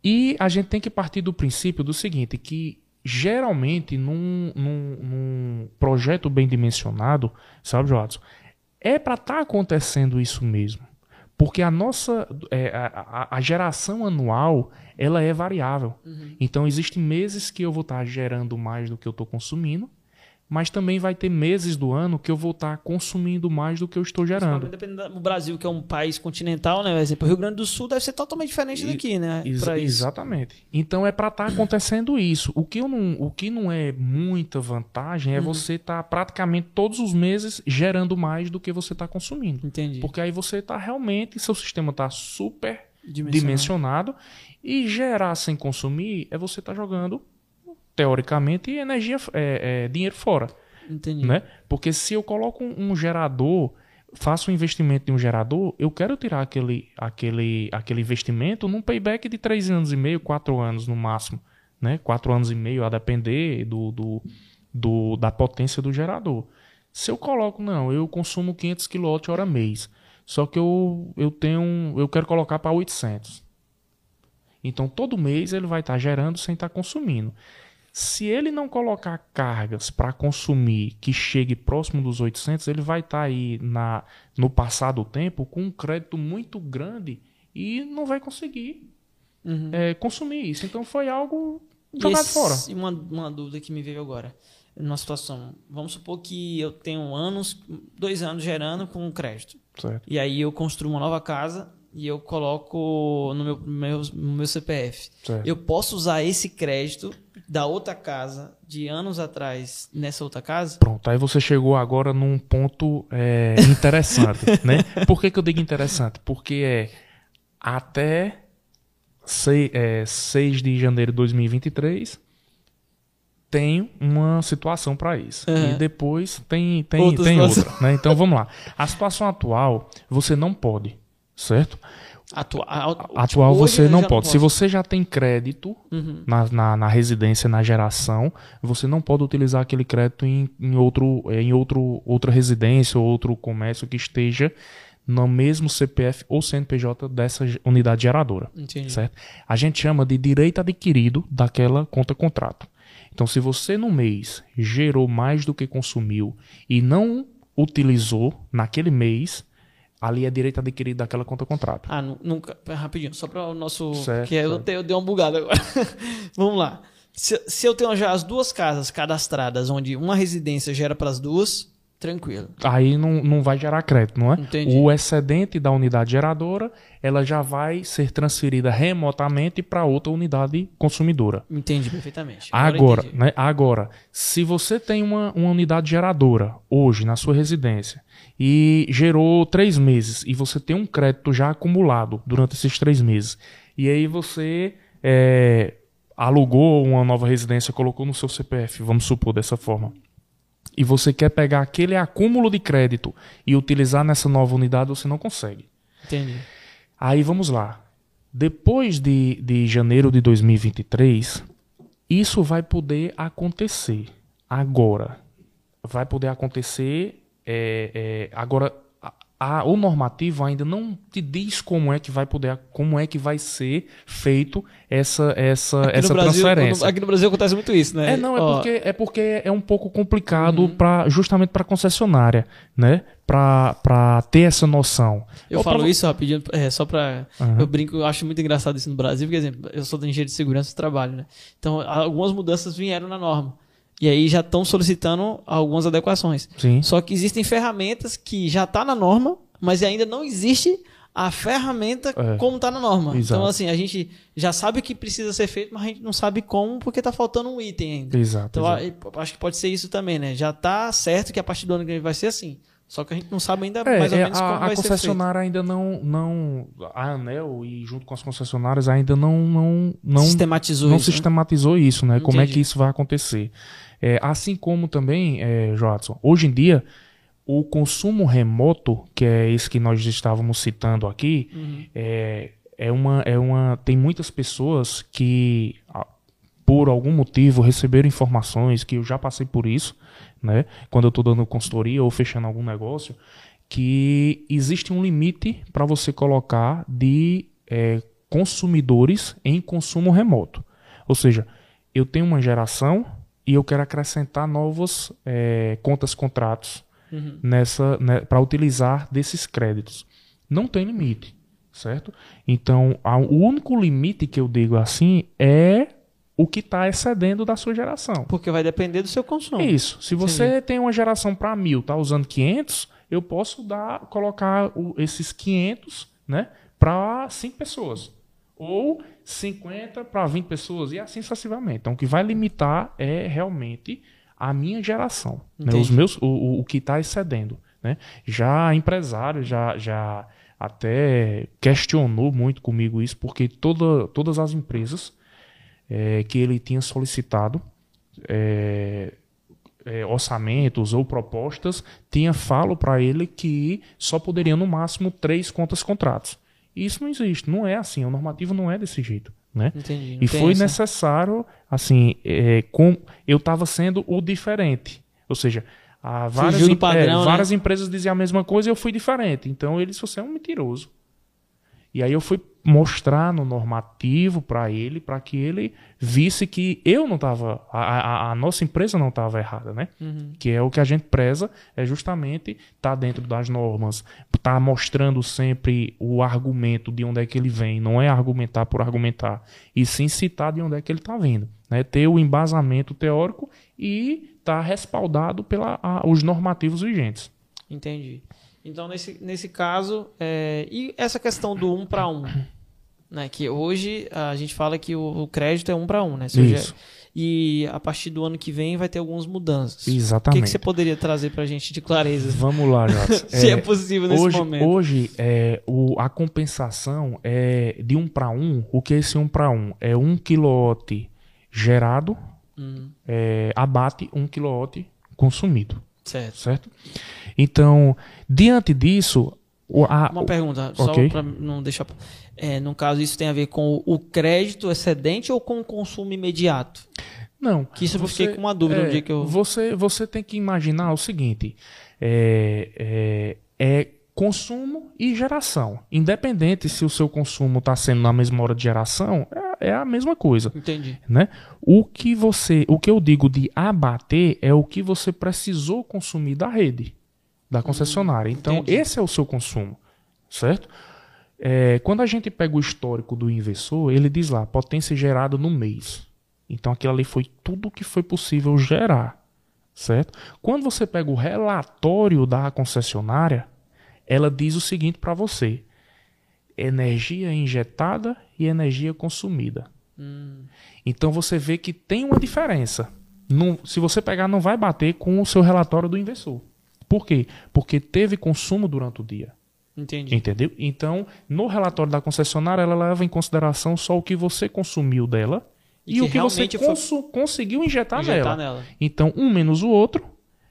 E a gente tem que partir do princípio do seguinte, que geralmente num, num- num projeto bem dimensionado, sabe, Joadson, é para estar acontecendo isso mesmo. Porque a nossa é, a, a- geração anual ela é variável. Então existem meses que eu vou estar gerando mais do que eu estou consumindo, mas também vai ter meses do ano que eu vou estar consumindo mais do que eu estou gerando. Dependendo do Brasil, que é um país continental, né? Por exemplo, o Rio Grande do Sul deve ser totalmente diferente daqui, né? Ex-. Exatamente. Então é para estar acontecendo isso. O que, eu não, o que não é muita vantagem é Uhum. você estar praticamente todos os meses gerando mais do que você está consumindo. Entendi. Porque aí você está realmente, seu sistema está super Dimensionado. dimensionado e gerar sem consumir é você estar jogando, teoricamente, energia, é, é, dinheiro fora. Entendi. Né? Porque se eu coloco um, um gerador, faço um investimento em um gerador, eu quero tirar aquele, aquele, aquele investimento num payback de 3 anos e meio, 4 anos no máximo. Né? 4 anos e meio, a depender do, do, do- da potência do gerador. Se eu coloco, não, eu consumo 500 kWh mês, só que eu, eu tenho, eu quero colocar para 800. Então todo mês ele vai estar gerando sem estar consumindo. Se ele não colocar cargas para consumir que chegue próximo dos 800, ele vai estar aí na, no passar do tempo com um crédito muito grande e não vai conseguir Uhum. é, consumir isso. Então foi algo jogado esse- fora. e Uma, uma dúvida que me veio agora. Numa situação, vamos supor que eu tenho anos, dois anos gerando com crédito. Certo. E aí eu construo uma nova casa e eu coloco no meu, meu, no meu CPF. Certo. Eu posso usar esse crédito da outra casa de anos atrás nessa outra casa? Pronto, aí você chegou agora num ponto é, interessante, né? Por que, que eu digo interessante? Porque é até sei- é, 6 de janeiro de 2023 tem uma situação para isso. Uhum. E depois tem, tem, Outra tem outra. Né? Então vamos lá. A situação atual, você não pode, certo? Atua, Atual hoje você não pode. Se você já tem crédito Uhum. na, na, na residência, na geração, você não pode utilizar aquele crédito em, em, outro, eh, em outro, outra residência ou outro comércio que esteja no mesmo CPF ou CNPJ dessa unidade geradora. Entendi. Certo? A gente chama de direito adquirido daquela conta contrato. Então, se você no mês gerou mais do que consumiu e não utilizou naquele mês, ali é direito adquirido daquela conta contrato. Ah, nu- nunca. Rapidinho, só para o nosso. Certo, que certo. te- eu dei uma bugada agora. Vamos lá. Se, se eu tenho já as duas casas cadastradas, onde uma residência gera para as duas, tranquilo. Aí não, não vai gerar crédito, não é? Entendi. O excedente da unidade geradora, ela já vai ser transferida remotamente para outra unidade consumidora. Entendi perfeitamente. Agora, entendi. né? Agora, se você tem uma, uma unidade geradora hoje na sua residência e gerou três meses e você tem um crédito já acumulado durante esses três meses e aí você é, alugou uma nova residência, colocou no seu CPF, vamos supor dessa forma, e você quer pegar aquele acúmulo de crédito e utilizar nessa nova unidade, você não consegue. Entendi. Aí vamos lá. Depois de, de janeiro de 2023, isso vai poder acontecer. Agora. Vai poder acontecer. é, é, agora, a- o normativo ainda não te diz como é que vai poder, como é que vai ser feito essa, essa, Aqui essa Brasil, transferência. aqui no Brasil acontece muito isso, né? É, não, é Ó, porque, é porque é um pouco complicado pra, justamente para concessionária, né? Para ter essa noção. Eu Ou pra falo vo- isso rapidinho, é, só pra. Aham. Eu brinco, eu acho muito engraçado isso no Brasil, porque, exemplo, eu sou da engenharia de segurança do trabalho, né? Então, algumas mudanças vieram na norma. E aí já estão solicitando algumas adequações. Sim. Só que existem ferramentas que já tá na norma, mas ainda não existe a ferramenta É. como está na norma. Exato. Então, assim, a gente já sabe o que precisa ser feito, mas a gente não sabe como porque está faltando um item ainda. Exato. Então, exato. a- acho que pode ser isso também, né? Já tá certo que a partir do ano que vem vai ser assim. Só que a gente não sabe ainda É, mais ou é, menos a, como a vai ser feito. concessionária ainda não, não. A Anel e junto com as concessionárias ainda não, não, não, Sistematizou não isso. né? sistematizou isso, né? Como é Entendi. que isso vai acontecer? É, assim como também, é, Joadson, hoje em dia, o consumo remoto, que é esse que nós estávamos citando aqui, Uhum. é, é uma, é uma. Tem muitas pessoas que, por algum motivo, receberam informações, que eu já passei por isso, né? Quando eu estou dando consultoria ou fechando algum negócio, que existe um limite para você colocar de é, consumidores em consumo remoto. Ou seja, eu tenho uma geração e eu quero acrescentar novas é, contas contratos Uhum. nessa para utilizar desses créditos. Não tem limite, certo? Então, a- o único limite que eu digo assim é o que está excedendo da sua geração. Porque vai depender do seu consumo. Isso. Se você tem uma geração para mil, tá usando 500, eu posso dar, colocar o- esses 500, né, para 5 pessoas. Ou 50 para 20 pessoas e assim sucessivamente. Então, o que vai limitar é realmente a minha geração, né, os meus, o, o- que está excedendo, né? Já empresário já, já até questionou muito comigo isso, porque toda, todas as empresas eh, que ele tinha solicitado eh, eh, orçamentos ou propostas, tinha falo para ele que só poderia no máximo três contas contratos. Isso não existe, não é assim, o normativo não é desse jeito, né? Entendi. E foi necessário, assim, é, com, eu estava sendo o diferente. Ou seja, há várias, em- padrão, é, né? várias empresas diziam a mesma coisa e eu fui diferente. Então ele disse, você é um mentiroso. E aí eu fui mostrar no normativo para ele, para que ele visse que eu não estava, a, a- a nossa empresa não estava errada, né? Uhum. Que é o que a gente preza, é justamente estar dentro das normas, estar mostrando sempre o argumento de onde é que ele vem, não é argumentar por argumentar, e sim citar de onde é que ele está vindo, né? Ter o embasamento teórico e estar respaldado pelos normativos vigentes. Entendi. Então, nesse, nesse caso, é, e essa questão do um para um? Né, que hoje a gente fala que o, o crédito é um para um, né? Isso. E a partir do ano que vem vai ter algumas mudanças. O que, Exatamente. que você poderia trazer pra gente de clareza? Vamos lá, Jats. Se é, possível nesse hoje, momento. hoje é, o, a compensação é de um para um. O que é esse um para um? É um quilowatt gerado, Hum, é, abate um quilowatt consumido, certo. certo? Então, diante disso, a, Uma pergunta, só para não deixar. É, no caso, isso tem a ver com o crédito excedente ou com o consumo imediato? não, Que isso eu fiquei com uma dúvida é, no dia que eu. Você, você tem que imaginar o seguinte: é, é, é consumo e geração. Independente se o seu consumo está sendo na mesma hora de geração, é, é a mesma coisa. Entendi. Né? O que você, o que eu digo de abater é o que você precisou consumir da rede, da concessionária. Então, entendi. esse é o seu consumo, certo? É, quando a gente pega o histórico do inversor, ele diz lá, potência gerada no mês. Então, aquilo ali foi tudo que foi possível gerar, certo? Quando você pega o relatório da concessionária, ela diz o seguinte para você: energia injetada e energia consumida. Hum, Então você vê que tem uma diferença. Não- se você pegar, não vai bater com o seu relatório do inversor. Por quê? Porque teve consumo durante o dia. entendi. Entendeu? Então, no relatório da concessionária, ela leva em consideração só o que você consumiu dela E e, que o que você foi- conseguiu injetar, Injetar nela. nela. Então, um menos o outro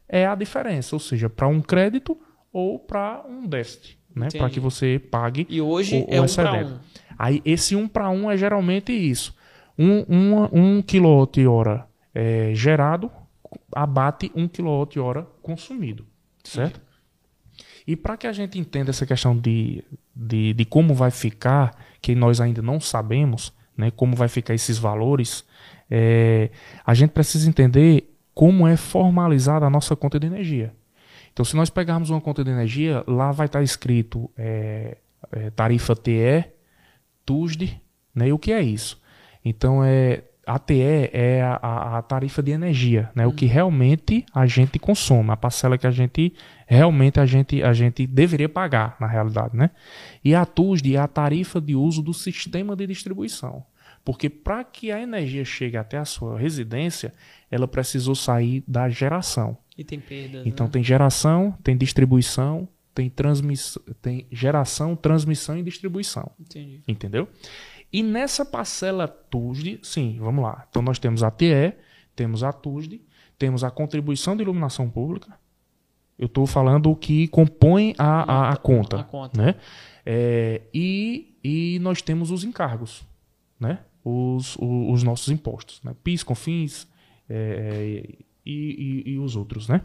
é a diferença, ou seja, para um crédito ou para um déficit, né? Para que você pague E hoje o- é o um excedente. um. Aí esse 1 para 1 é geralmente isso. Um, uma, um quilowatt-hora é, gerado abate 1 quilowatt-hora consumido. Certo? E para que a gente entenda essa questão de, de, de como vai ficar, que nós ainda não sabemos, né, como vai ficar esses valores, é, a gente precisa entender como é formalizada a nossa conta de energia. Então, se nós pegarmos uma conta de energia, lá vai estar escrito é, é, tarifa TE, TUSD, né? E o que é isso? Então, é, ATE é a, a, tarifa de energia, né? O que realmente a gente consome, a parcela que a gente realmente a gente, a gente deveria pagar, na realidade, né? E a TUSD é a tarifa de uso do sistema de distribuição. Porque para que a energia chegue até a sua residência, ela precisou sair da geração. E tem perdas. Então né? tem geração, tem distribuição, tem transmissão, tem geração, transmissão e distribuição. Entendi. Entendeu? E nessa parcela TUSD, sim, vamos lá. Então nós temos a TE, temos a TUSD, temos a contribuição de iluminação pública. Eu estou falando o que compõe a, a, a conta. A conta. Né? É, e, e nós temos os encargos, né? os, os, os nossos impostos. Né? PIS, COFINS é, e, e, e os outros. Né?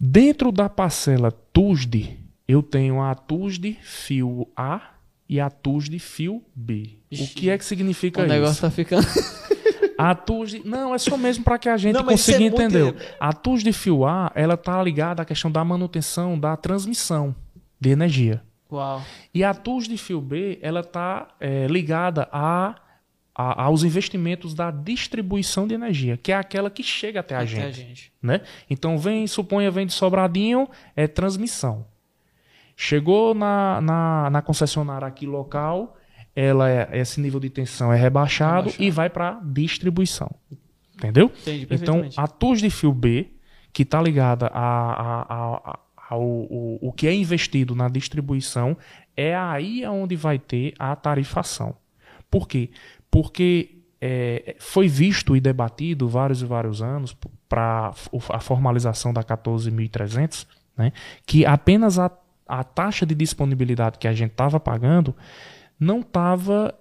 Dentro da parcela TUSD, eu tenho a TUSD fio A e a TUSD fio B. O que é que significa O isso? negócio tá ficando. A TUSD, não, é só mesmo para que a gente Não, isso consiga é muito- entender. A TUSD fio A, ela tá ligada à questão da manutenção da transmissão de energia. Uau. E a TUSD fio B, ela está ligada a, a- aos investimentos da distribuição de energia, que é aquela que chega até a Até gente a gente. né? Então vem, suponha, vem de Sobradinho, é transmissão. Chegou na, na, na concessionária aqui local, ela é, esse nível de tensão é rebaixado, Rebaixado. e vai para distribuição. Entendeu? Entendi Então, a TUS de fio B, que está ligada a, a, a- a- ao o, o que é investido na distribuição, é aí onde vai ter a tarifação. Por quê? Porque é, foi visto e debatido vários e vários anos para a formalização da 14.300, né, que apenas a, a taxa de disponibilidade que a gente estava pagando não estava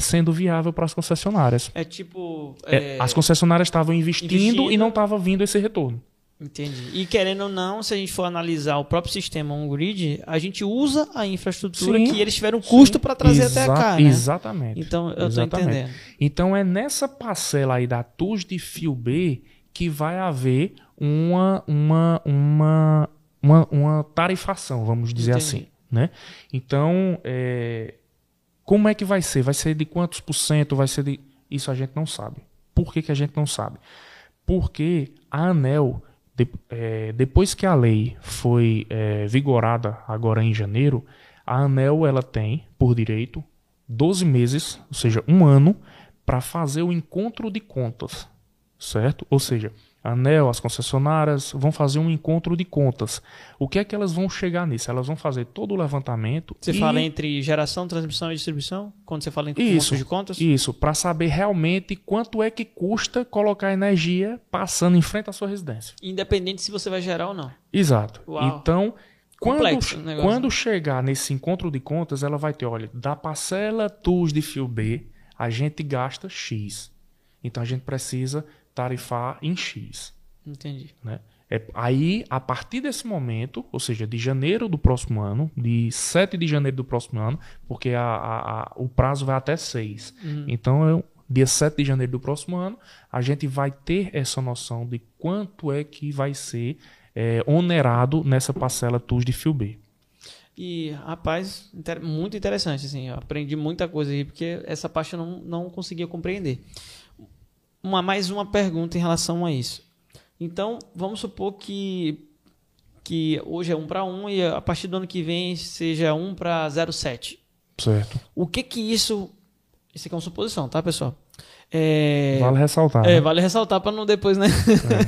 sendo viável para as concessionárias. É tipo. É, é, As concessionárias estavam investindo, investindo. e não estava vindo esse retorno. Entendi. E querendo ou não, se a gente for analisar o próprio sistema on-grid, a gente usa a infraestrutura Sim. que eles tiveram custo para trazer até cá, né? Exatamente. Então, eu Exatamente. entendendo. Então é nessa parcela aí da TUS de fio B que vai haver uma, uma, uma, uma, uma tarifação, vamos dizer Entendi. assim. Né? Então, é, como é que vai ser? Vai ser de quantos por cento? Vai ser de. Isso a gente não sabe. Por que, que a gente não sabe? Porque a ANEL, de- é, depois que a lei foi é, vigorada agora em janeiro, a ANEL ela tem, por direito, 12 meses, ou seja, um ano, para fazer o encontro de contas. Certo? Ou seja, a ANEL, as concessionárias vão fazer um encontro de contas. O que é que elas vão chegar nisso? Elas vão fazer todo o levantamento. Você e- fala entre geração, transmissão e distribuição? Quando você fala em Isso. de contas? Isso, para saber realmente quanto é que custa colocar energia passando em frente à sua residência. Independente se você vai gerar ou não. Exato. Uau. Então, quando, Complexo negócio. quando chegar nesse encontro de contas, ela vai ter, olha, da parcela TUS de fio B, a gente gasta X. Então a gente precisa tarifar em X. Entendi. né? É, aí, a partir desse momento, ou seja, de janeiro do próximo ano, de 7 de janeiro do próximo ano, porque a- a- a- o prazo vai até 6. Então, é, dia 7 de janeiro do próximo ano, a gente vai ter essa noção de quanto é que vai ser é, onerado nessa parcela TUS de fio B. E, rapaz, inter- muito interessante, assim, eu aprendi muita coisa aí, porque essa parte eu não, não conseguia compreender. Uma, mais uma pergunta em relação a isso. Então, vamos supor que, que hoje é 1 para 1 e a partir do ano que vem seja 1 para 0,7. Certo? O que que isso... Isso aqui é uma suposição, tá, pessoal? É, Vale ressaltar. é, né? vale ressaltar para não depois, né?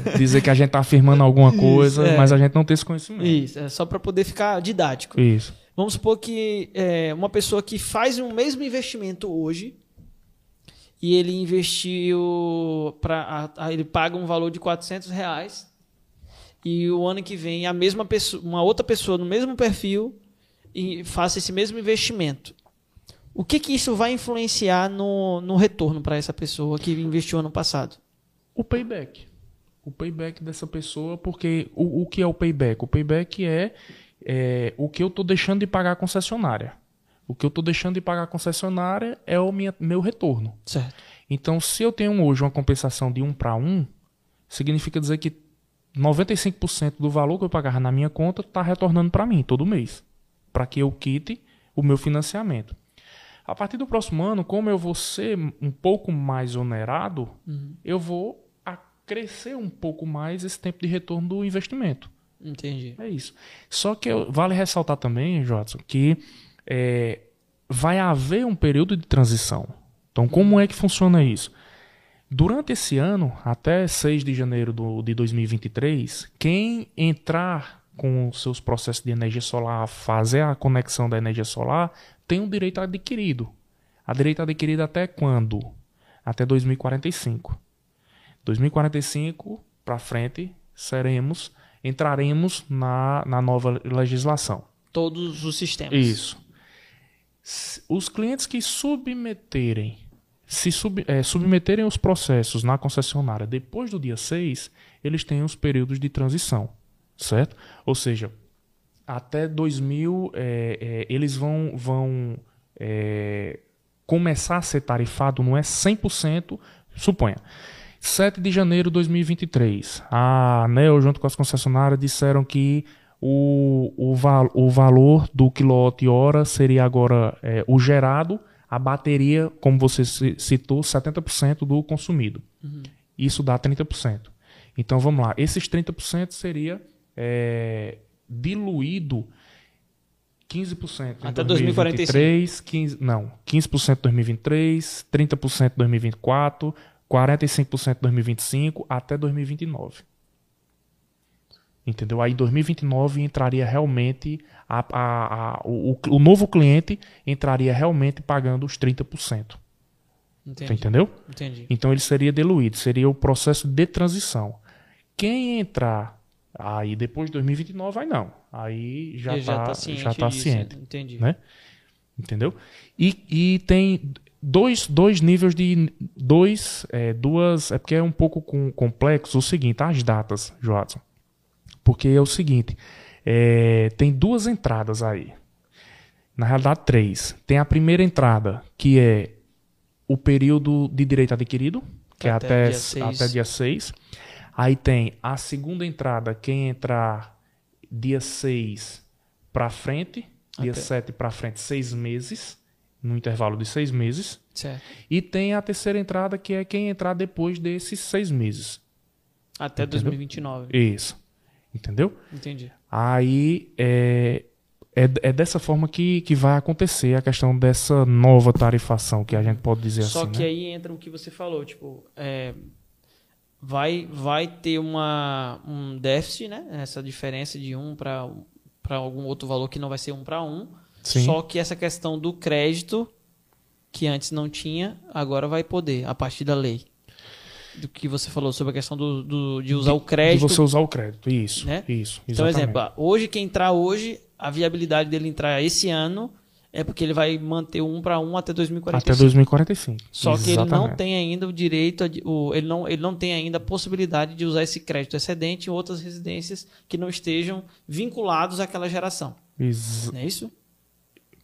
É, Dizer que a gente está afirmando alguma coisa, é. mas a gente não tem esse conhecimento. Isso, é só para poder ficar didático. Isso. Vamos supor que é, uma pessoa que faz o mesmo investimento hoje e ele investiu para ele paga um valor de 400 reais e o ano que vem a mesma pessoa, uma outra pessoa no mesmo perfil e faça esse mesmo investimento. O que que isso vai influenciar no, no retorno para essa pessoa que investiu ano passado? O payback. O payback dessa pessoa, porque o, o que é o payback? O payback é, é o que eu estou deixando de pagar a concessionária. O que eu estou deixando de pagar a concessionária é o minha, meu retorno. Certo. Então, se eu tenho hoje uma compensação de 1 para 1, significa dizer que 95% do valor que eu pagava na minha conta está retornando para mim todo mês, para que eu quite o meu financiamento. A partir do próximo ano, como eu vou ser um pouco mais onerado, Uhum. eu vou crescer um pouco mais esse tempo de retorno do investimento. Entendi. É isso. Só que eu- vale ressaltar também, Jodson, que é, vai haver um período de transição. Então, como é que funciona isso? Durante esse ano, até 6 de janeiro do, de 2023, quem entrar com os seus processos de energia solar, fazer a conexão da energia solar, tem um direito adquirido. A direito adquirido até quando? Até 2045. 2045 para frente, seremos, entraremos na, na nova legislação. Todos os sistemas. Isso. Os clientes que submeterem, se sub- eh, submeterem os processos na concessionária depois do dia 6, eles têm os períodos de transição, certo? Ou seja, até 2000, eh, eh, eles vão, vão eh, começar a ser tarifado, não é 100%, suponha. 7 de janeiro de 2023, a ANEL, junto com as concessionárias, disseram que o, o, val, o valor do quilowatt-hora seria agora é, o gerado, a bateria, como você ci- citou, 70% do consumido. Isso dá 30%. Então vamos lá, esses 30% seria é, diluído 15% em Até 2023, 15, não, 15% em 2023, 30% em 2024, 45% em 2025 até 2029. Entendeu? Aí em 2029 entraria realmente a, a, a- o, o novo cliente entraria realmente pagando os 30%. Tu Entendi. entendeu? Entendi. Então ele seria diluído, seria o processo de transição. Quem entrar aí depois de 2029, aí não. Aí já está tá ciente. já tá disso, ciente Entendi. né? Entendeu? E, e tem dois, dois níveis de dois, é, duas, é porque é um pouco com- complexo o seguinte, as datas, Joadson. Porque é o seguinte, é, tem duas entradas aí. Na realidade, três. Tem a primeira entrada, que é o período de direito adquirido, que Até é até, dia seis. até dia 6. Aí tem a segunda entrada, quem entrar dia 6 para frente, dia Até- 7 para frente, seis meses, no intervalo de seis meses. Certo. E tem a terceira entrada, que é quem entrar depois desses seis meses. Até Entendeu? 2029. Isso. Entendeu? Entendi. Aí é, é, é dessa forma que, que vai acontecer a questão dessa nova tarifação, que a gente pode dizer Só assim. que né? aí entra o que você falou, tipo, é, vai, vai ter uma, um déficit, né? Essa diferença de um para para algum outro valor que não vai ser um para um. Sim. Só que essa questão do crédito, que antes não tinha, agora vai poder, a partir da lei. Do que você falou sobre a questão do, do- de usar o De crédito. você usar o crédito. Isso. né? Isso. Então, Exatamente. exemplo, hoje quem entrar hoje, a viabilidade dele entrar esse ano é porque ele vai manter o um para um até 2045. Até 2045. Só que ele não Exatamente. tem ainda o direito, a de- o, ele, não, ele não tem ainda a possibilidade de usar esse crédito excedente em outras residências que não estejam vinculados àquela geração. Ex- Não é isso?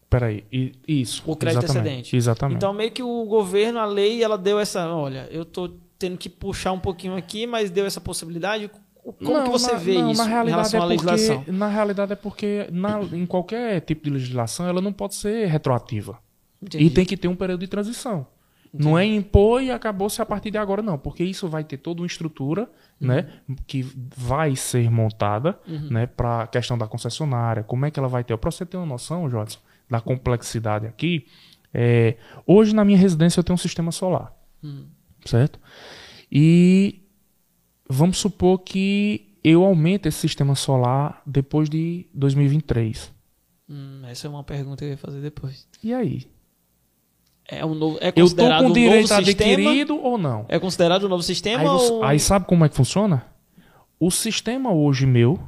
Peraí. Isso. O crédito exatamente. excedente. Exatamente. Então, meio que o governo, a lei, ela deu essa. Olha, eu tô tendo que puxar um pouquinho aqui, mas deu essa possibilidade. Como Não, que você na- vê não, isso na em realidade relação à é legislação? porque, Na realidade é porque na- em qualquer tipo de legislação ela não pode ser retroativa. Entendi. E tem que ter um período de transição. Não é impor e acabou-se a partir de agora, não. Porque isso vai ter toda uma estrutura né, que vai ser montada né, para a questão da concessionária. Como é que ela vai ter? Para você ter uma noção, Jodson, da complexidade aqui. é, hoje na minha residência eu tenho um sistema solar. Certo? E vamos supor que eu aumente esse sistema solar depois de 2023. Hum, essa é uma pergunta que eu ia fazer depois. E aí? É, um novo, é Eu tô considerado com um direito novo sistema? adquirido ou não? É considerado um novo sistema Aí, você- ou... aí sabe como é que funciona? O sistema hoje meu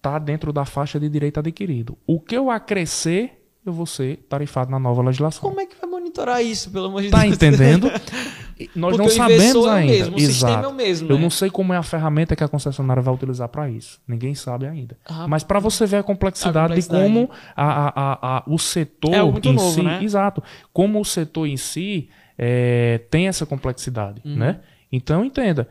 tá dentro da faixa de direito adquirido. O que eu acrescer, eu vou ser tarifado na nova legislação. Como é que vai monitorar isso, pelo amor de Tá Deus? entendendo? Nós Porque não sabemos inversor é o ainda. mesmo, o sistema Exato. é o mesmo, Eu né? não sei como é a ferramenta que a concessionária vai utilizar para isso. Ninguém sabe ainda. Ah, Mas para você ver a complexidade, a complexidade. de como a, a- a- o setor É em novo, si, né? exato, como o setor em si é, tem essa complexidade, Uhum. né? Então entenda,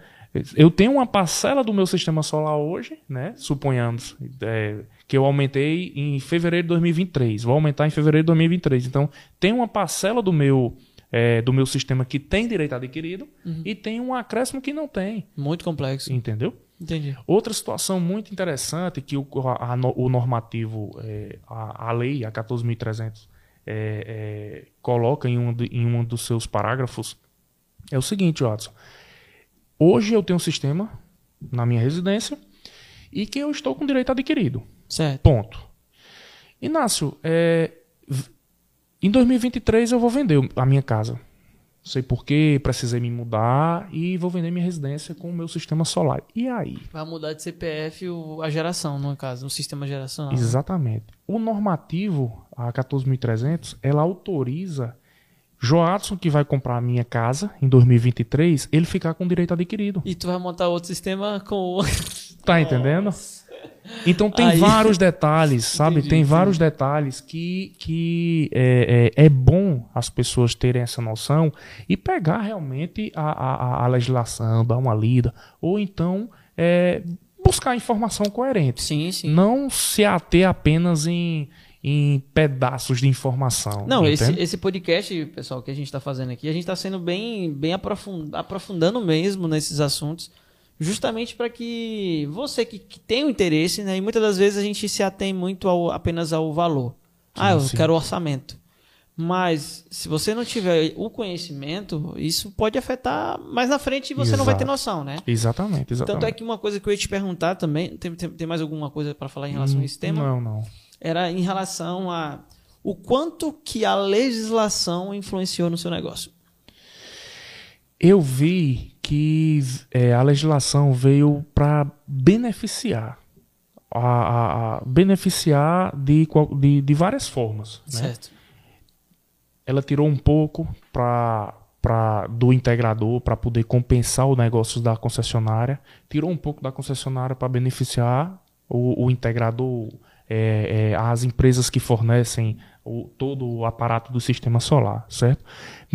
Eu tenho uma parcela do meu sistema solar hoje, né? Suponhamos é, que eu aumentei em fevereiro de 2023. Vou aumentar em fevereiro de 2023. Então, tem uma parcela do meu é, do meu sistema que tem direito adquirido uhum. e tem um acréscimo que não tem. Muito complexo. Entendeu? Entendi. Outra situação muito interessante que o, a, a, o normativo, é, a, a, lei, a 14.300, é, é, coloca em um, de, em um dos seus parágrafos é o seguinte, Watson. Hoje eu tenho um sistema na minha residência e que eu estou com direito adquirido. Certo. Ponto. Inácio, é, em 2023 eu vou vender a minha casa. Não sei porquê, precisei me mudar e vou vender minha residência com o meu sistema solar. E aí? Vai mudar de CPF a geração, no caso, o sistema geracional. Exatamente. O normativo, a 14.300, ela autoriza Joadson, que vai comprar a minha casa em 2023, ele ficar com direito adquirido. E tu vai montar outro sistema com. Tá entendendo? Nossa. Então tem Aí... vários detalhes, sabe? Entendi, tem entendi. vários detalhes que, que é, é, é, bom as pessoas terem essa noção e pegar realmente a, a, a legislação, dar uma lida, ou então é, buscar informação coerente. Sim, sim. Não se ater apenas em em pedaços de informação. Não, esse, esse podcast, pessoal, que a gente está fazendo aqui, a gente está sendo bem, bem aprofund, aprofundando mesmo nesses assuntos, justamente para que você que, que tem o interesse, né, e muitas das vezes a gente se atém muito ao, apenas ao valor. Sim, ah, eu sim. quero orçamento. Mas se você não tiver o conhecimento, isso pode afetar mais na frente e você Exato. não vai ter noção, né? Exatamente, exatamente. Tanto é que uma coisa que eu ia te perguntar também, tem, tem, tem mais alguma coisa para falar em relação hum, a esse tema? Não, não era em relação a o quanto que a legislação influenciou no seu negócio. Eu vi que é, a legislação veio para beneficiar, a, a, a, beneficiar de, de, de várias formas. Né? Certo. Ela tirou um pouco para Pra, do integrador para poder compensar o negócio da concessionária, tirou um pouco da concessionária para beneficiar o, o integrador, é, é, as empresas que fornecem o, todo o aparato do sistema solar, certo?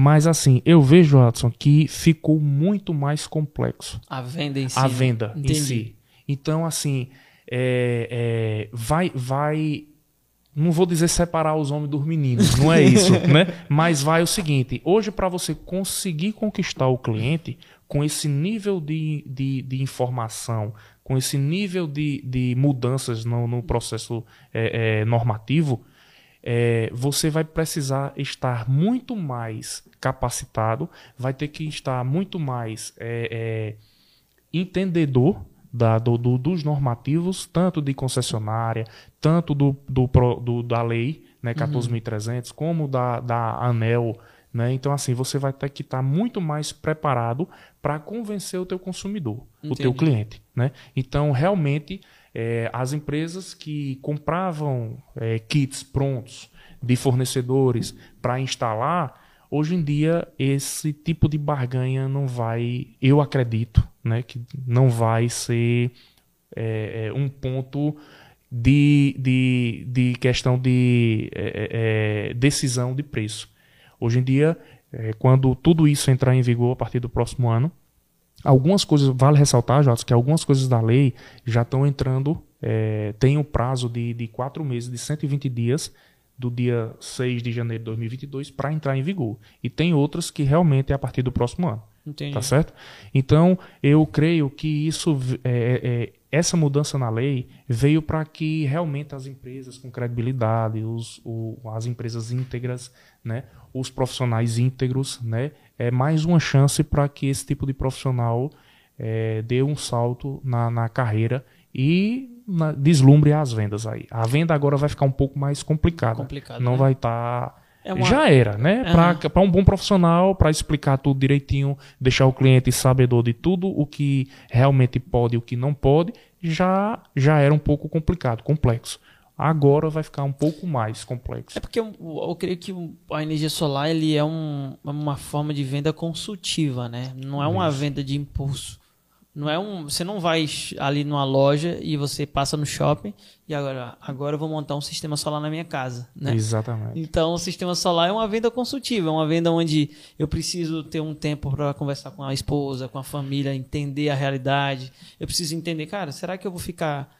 Mas assim, eu vejo, Watson, que ficou muito mais complexo. A venda em si. A né? venda Entendi. em si. Então, assim, é, é, vai, vai. Não vou dizer separar os homens dos meninos, não é isso, né? Mas vai o seguinte: hoje, para você conseguir conquistar o cliente com esse nível de, de, de informação, com esse nível de, de mudanças no, no processo é, é, normativo, é, você vai precisar estar muito mais capacitado, vai ter que estar muito mais é, é, entendedor da, do, do, dos normativos, tanto de concessionária, tanto do, do, da lei né, 14.300, uhum. como da, da ANEL né? Então, assim, você vai ter que estar muito mais preparado para convencer o teu consumidor, Entendi. o teu cliente. Né? Então, realmente, é, as empresas que compravam é, kits prontos de fornecedores para instalar, hoje em dia esse tipo de barganha não vai, eu acredito, né, que não vai ser é, é um ponto de, de, de questão de é, é, decisão de preço. Hoje em dia, quando tudo isso entrar em vigor a partir do próximo ano, algumas coisas, vale ressaltar, Jota, que algumas coisas da lei já estão entrando, é, tem o um prazo de, de quatro meses, de 120 dias, do dia 6 de janeiro de 2022 para entrar em vigor. E tem outras que realmente é a partir do próximo ano. Entendi. Tá certo? Então, eu creio que isso, é, é, essa mudança na lei veio para que realmente as empresas com credibilidade, os, o, as empresas íntegras, né, os profissionais íntegros, né, é mais uma chance para que esse tipo de profissional é, dê um salto na, na carreira e na, deslumbre as vendas aí. A venda agora vai ficar um pouco mais complicada. Complicado, Não né? vai estar. Tá... É uma... Já era, né? Uhum. Para um bom profissional, para explicar tudo direitinho, deixar o cliente sabedor de tudo o que realmente pode e o que não pode, já, já era um pouco complicado, complexo. Agora vai ficar um pouco mais complexo. É porque eu, eu creio que a energia solar ele é um, uma forma de venda consultiva, né? Não é uma Isso. venda de impulso. Não é um, você não vai ali numa loja e você passa no shopping e agora, agora eu vou montar um sistema solar na minha casa, né? Exatamente. Então, o sistema solar é uma venda consultiva, é uma venda onde eu preciso ter um tempo para conversar com a esposa, com a família, entender a realidade. Eu preciso entender, cara, será que eu vou ficar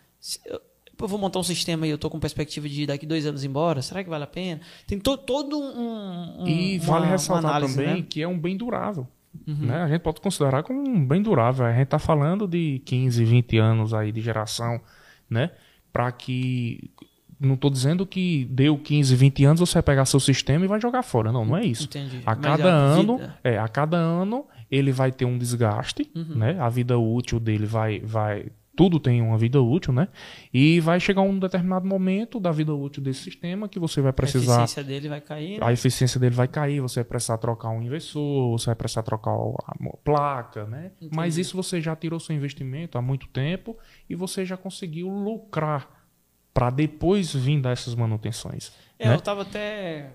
eu vou montar um sistema e eu estou com perspectiva de daqui dois anos embora, será que vale a pena? Tem to, todo um, um E vale uma, ressaltar uma análise, também né? que é um bem durável. Né? A gente pode considerar como um bem durável. A gente está falando de 15, 20 anos aí de geração, né? Para que. Não estou dizendo que deu 15, 20 anos você vai pegar seu sistema e vai jogar fora. Não, não é isso. Entendi. A cada a ano, vida- é, a cada ano ele vai ter um desgaste, Uhum. né? A vida útil dele vai, vai, tudo tem uma vida útil, né? E vai chegar um determinado momento da vida útil desse sistema que você vai a precisar, eficiência dele vai cair, né? a eficiência dele vai cair, você vai precisar trocar um inversor, você vai precisar trocar a placa, né? Mas isso você já tirou seu investimento há muito tempo e você já conseguiu lucrar para depois vir dar essas manutenções. É, né? eu tava até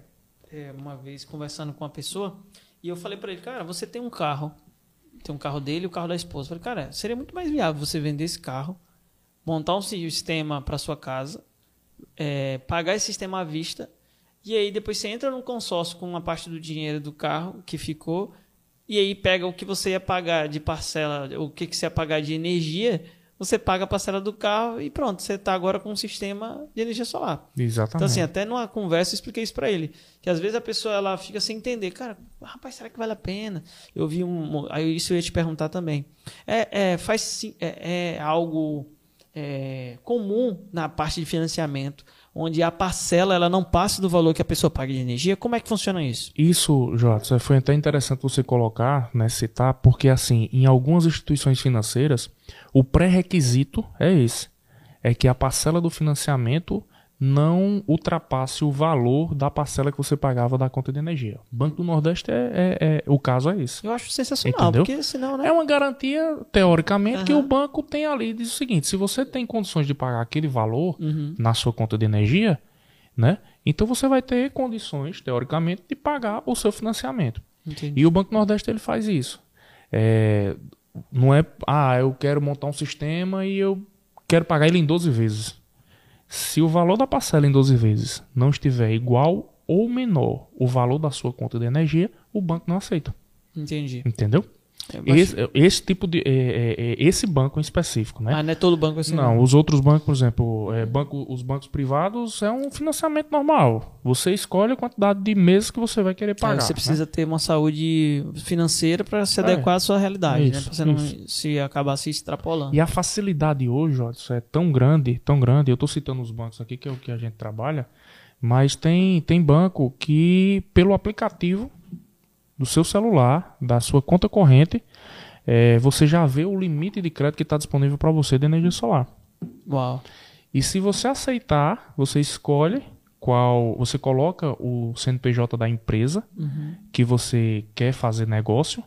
é, uma vez conversando com uma pessoa e eu falei para ele, cara, você tem um carro, tem um carro dele e o carro da esposa. Eu falei, cara, seria muito mais viável você vender esse carro, montar um sistema para sua casa, é, pagar esse sistema à vista e aí depois você entra num consórcio com uma parte do dinheiro do carro que ficou e aí pega o que você ia pagar de parcela, o que, que você ia pagar de energia, você paga a parcela do carro e pronto, você está agora com um sistema de energia solar. Exatamente. Então, assim, até numa conversa eu expliquei isso pra ele. Que às vezes a pessoa ela fica sem entender. Cara, rapaz, será que vale a pena? Eu vi um. Aí isso eu ia te perguntar também. É, é, faz, é, é algo é, comum na parte de financiamento, onde a parcela ela não passa do valor que a pessoa paga de energia. Como é que funciona isso? Isso, Jota, foi até interessante você colocar, né, citar, porque assim, em algumas instituições financeiras, o pré-requisito é esse, é que a parcela do financiamento não ultrapasse o valor da parcela que você pagava da conta de energia. Banco do Nordeste é, é- é- o caso é esse. Eu acho sensacional, Entendeu? porque senão, né? É uma garantia, teoricamente, que Aham. o banco tem ali. Diz o seguinte: se você tem condições de pagar aquele valor Uhum. na sua conta de energia, né? Então você vai ter condições, teoricamente, de pagar o seu financiamento. Entendi. E o Banco Nordeste ele faz isso. É, não é, ah, eu quero montar um sistema e eu quero pagar ele em 12 vezes. Se o valor da parcela em 12 vezes não estiver igual ou menor o valor da sua conta de energia, o banco não aceita. Entendi. Entendeu? É, Esse, esse tipo de. é, é, é, esse banco em específico, né? Ah, não é todo banco assim. Não, os outros bancos, por exemplo, é, banco, os bancos privados é um financiamento normal. Você escolhe a quantidade de meses que você vai querer pagar. você né? precisa ter uma saúde financeira para se É. adequar à sua realidade, né? Isso, Pra você não isso. se acabar se extrapolando. E a facilidade hoje, ó, isso é tão grande, tão grande. Eu estou citando os bancos aqui, que é o que a gente trabalha, mas tem, tem banco que, pelo aplicativo do seu celular, da sua conta corrente, é, você já vê o limite de crédito que está disponível para você de energia solar. Uau. E se você aceitar, você escolhe qual. Você coloca o CNPJ da empresa Uhum. que você quer fazer negócio,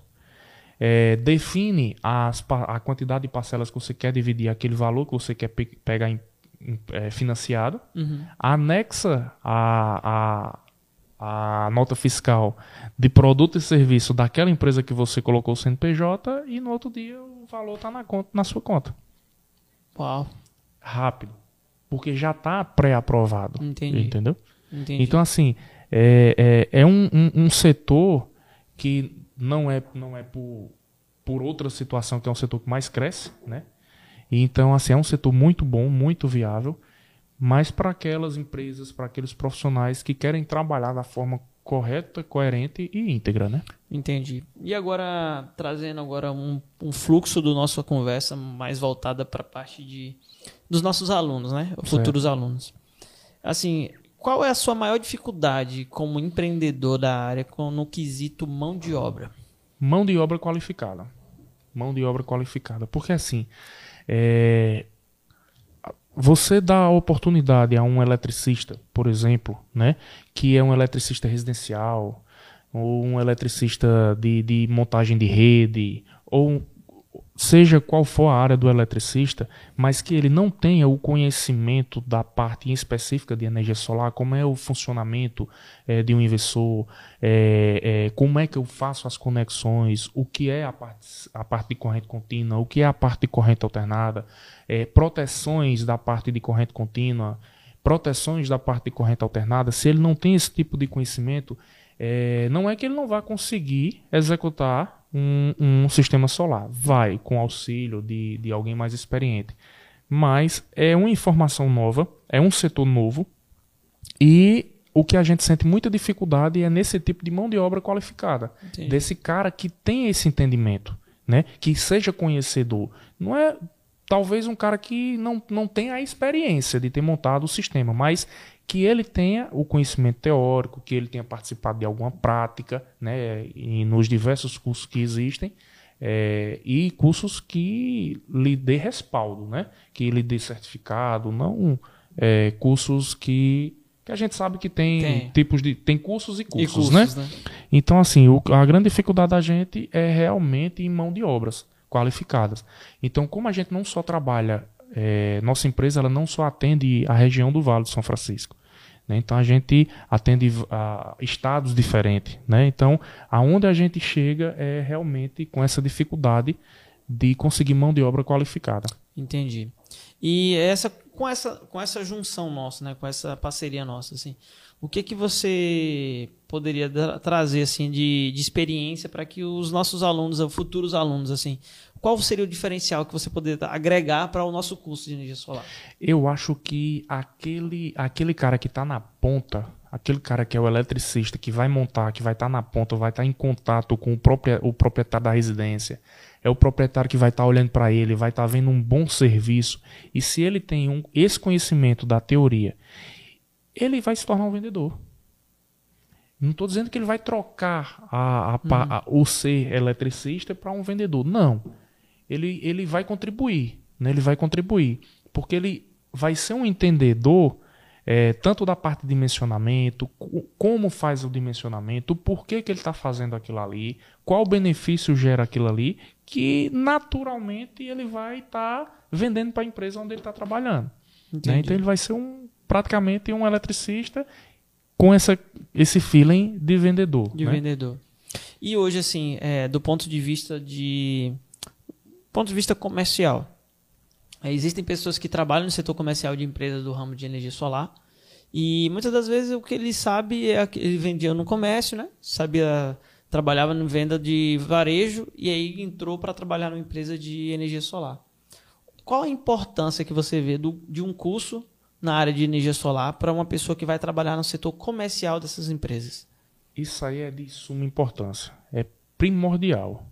é, define as, a quantidade de parcelas que você quer dividir, aquele valor que você quer pe- pegar em- em- é, financiado, Uhum. anexa a, a, nota fiscal de produto e serviço daquela empresa que você colocou o CNPJ e no outro dia o valor está na, conta, na sua conta. Uau. Rápido. Porque já está pré-aprovado. Entendi. Entendeu? Entendi. Então, assim, é, é, é um, um, um setor que não é, não é por, por outra situação, que é um setor que mais cresce, né? E Então, assim, é um setor muito bom, muito viável, mas para aquelas empresas, para aqueles profissionais que querem trabalhar da forma correta, coerente e íntegra, né? Entendi. E agora, trazendo agora um, um fluxo da nossa conversa mais voltada para a parte de, dos nossos alunos, né? Futuros alunos. Assim, qual é a sua maior dificuldade como empreendedor da área com, no quesito mão de obra? Mão de obra qualificada. Mão de obra qualificada. Porque assim, é, você dá a oportunidade a um eletricista, por exemplo, né, que é um eletricista residencial, ou um eletricista de, de montagem de rede, ou seja qual for a área do eletricista, mas que ele não tenha o conhecimento da parte específica de energia solar, como é o funcionamento é, de um inversor, é, é, como é que eu faço as conexões, o que é a parte, a parte de corrente contínua, o que é a parte de corrente alternada, proteções da parte de corrente contínua, proteções da parte de corrente alternada, se ele não tem esse tipo de conhecimento, não é que ele não vai conseguir executar um, um sistema solar. Vai com auxílio de, de alguém mais experiente. Mas é uma informação nova, é um setor novo e o que a gente sente muita dificuldade é nesse tipo de mão de obra qualificada. Entendi. Desse cara que tem esse entendimento, né? que seja conhecedor. Não é talvez um cara que não, não tenha a experiência de ter montado o sistema, mas que ele tenha o conhecimento teórico, que ele tenha participado de alguma prática, né, e nos diversos cursos que existem, é, e cursos que lhe dê respaldo, né, que lhe dê certificado, não é, cursos que, que a gente sabe que tem, tem, tipos de tem cursos e cursos, e cursos né? né? Então assim, o, a grande dificuldade da gente é realmente em mão de obras qualificadas. Então, como a gente não só trabalha é, nossa empresa ela não só atende a região do Vale do São Francisco. Né? Então a gente atende a estados diferentes. Né? Então, aonde a gente chega é realmente com essa dificuldade de conseguir mão de obra qualificada. Entendi. E essa com essa com essa junção nossa, né, com essa parceria nossa, assim, o que que você poderia trazer assim de, de experiência para que os nossos alunos, os futuros alunos, assim, qual seria o diferencial que você poderia agregar para o nosso curso de energia solar? Eu acho que aquele, aquele cara que está na ponta, aquele cara que é o eletricista, que vai montar, que vai estar tá na ponta, vai estar tá em contato com o, próprio, o proprietário da residência, é o proprietário que vai estar tá olhando para ele, vai estar tá vendo um bom serviço. E se ele tem um, esse conhecimento da teoria, ele vai se tornar um vendedor. Não estou dizendo que ele vai trocar a, a, uhum. a, o ser eletricista para um vendedor. Não ele, ele vai contribuir, né? ele vai contribuir, porque ele vai ser um entendedor é, tanto da parte de dimensionamento, como faz o dimensionamento, por que, que ele está fazendo aquilo ali, qual benefício gera aquilo ali, que naturalmente ele vai estar tá vendendo para a empresa onde ele está trabalhando. Né? Então ele vai ser um praticamente um eletricista com essa, esse feeling de vendedor. De né? vendedor. E hoje, assim, é, do ponto de vista de ponto de vista comercial, é, existem pessoas que trabalham no setor comercial de empresas do ramo de energia solar e muitas das vezes o que ele sabe é que ele vendia no comércio, né? Sabia trabalhava em venda de varejo e aí entrou para trabalhar numa empresa de energia solar. Qual a importância que você vê do, de um curso na área de energia solar para uma pessoa que vai trabalhar no setor comercial dessas empresas? Isso aí é de suma importância, é primordial.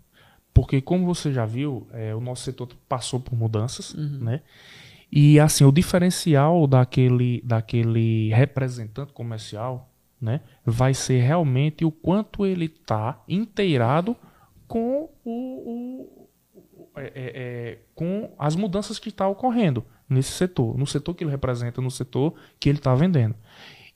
Porque, como você já viu, é, o nosso setor passou por mudanças, uhum. né? E, assim, o diferencial daquele, daquele representante comercial, né? Vai ser realmente o quanto ele está inteirado com o, o é, é, é, com as mudanças que estão tá ocorrendo nesse setor, no setor que ele representa, no setor que ele está vendendo.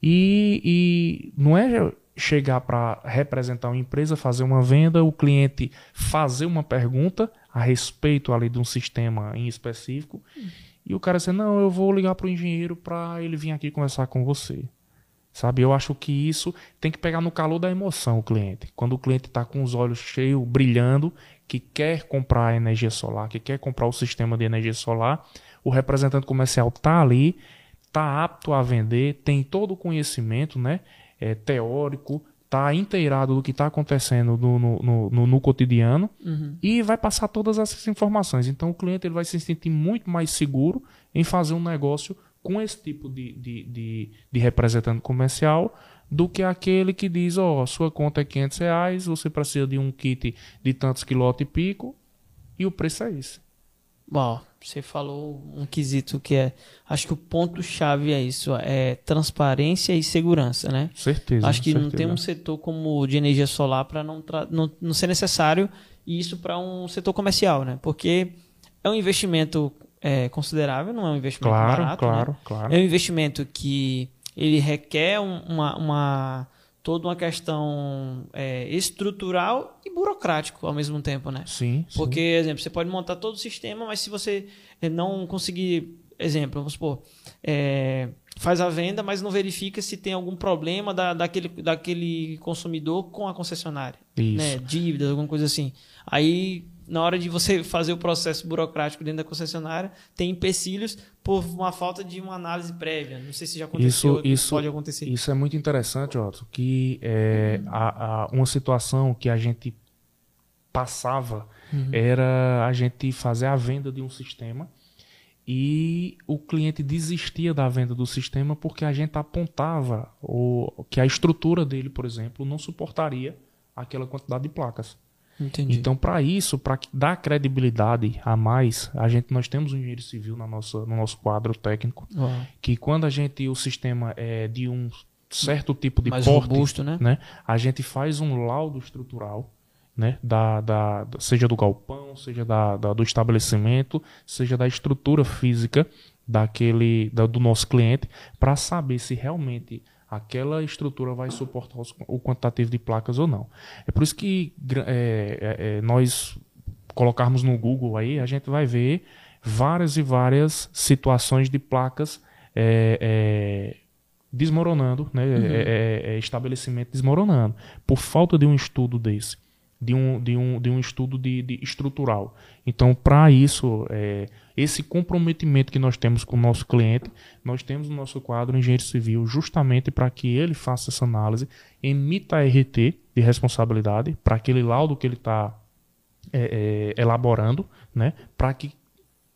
E, e não é chegar para representar uma empresa, fazer uma venda, o cliente fazer uma pergunta a respeito ali de um sistema em específico e o cara dizer, não, eu vou ligar para o engenheiro para ele vir aqui conversar com você. Sabe, eu acho que isso tem que pegar no calor da emoção o cliente. Quando o cliente está com os olhos cheios, brilhando, que quer comprar energia solar, que quer comprar o sistema de energia solar, o representante comercial está ali, está apto a vender, tem todo o conhecimento, né? É, teórico, tá inteirado do que está acontecendo no, no, no, no cotidiano uhum. e vai passar todas essas informações. Então o cliente ele vai se sentir muito mais seguro em fazer um negócio com esse tipo de, de, de, de representante comercial do que aquele que diz, ó, oh, sua conta é 500 reais, você precisa de um kit de tantos quilômetros e pico e o preço é esse. Bom, você falou um quesito que é. Acho que o ponto-chave é isso: é transparência e segurança, né? Certeza. Acho que certeza. não tem um setor como o de energia solar para não, não, não ser necessário isso para um setor comercial, né? Porque é um investimento é, considerável, não é um investimento claro, barato. Claro, né? claro. É um investimento que ele requer uma, uma toda uma questão é, estrutural e burocrático ao mesmo tempo, né? Sim. sim. Porque, exemplo, você pode montar todo o sistema, mas se você não conseguir, exemplo, vamos supor, é, faz a venda, mas não verifica se tem algum problema da, daquele, daquele consumidor com a concessionária, Isso. né? Dívidas, alguma coisa assim. Aí na hora de você fazer o processo burocrático dentro da concessionária, tem empecilhos por uma falta de uma análise prévia. Não sei se já aconteceu, isso, isso pode acontecer. Isso é muito interessante, Otto, que é, a, a, uma situação que a gente passava uhum. era a gente fazer a venda de um sistema e o cliente desistia da venda do sistema porque a gente apontava o, que a estrutura dele, por exemplo, não suportaria aquela quantidade de placas. Entendi. Então, para isso, para dar credibilidade a mais, a gente nós temos um engenheiro civil na nossa, no nosso quadro técnico, Uau. que quando a gente o sistema é de um certo tipo de Mais porte, robusto, né? né, a gente faz um laudo estrutural, né, da, da, seja do galpão, seja da, da do estabelecimento, seja da estrutura física daquele da, do nosso cliente, para saber se realmente aquela estrutura vai suportar os, o quantitativo de placas ou não. É por isso que é, é, é, nós colocarmos no Google aí, a gente vai ver várias e várias situações de placas é, é, desmoronando, né? Uhum. É, estabelecimento desmoronando, por falta de um estudo desse de um, de um, de um estudo de, de estrutural. Então, para isso, é, esse comprometimento que nós temos com o nosso cliente, nós temos no nosso quadro engenheiro civil justamente para que ele faça essa análise, emita a RT de responsabilidade para aquele laudo que ele está é, é, elaborando, né, para que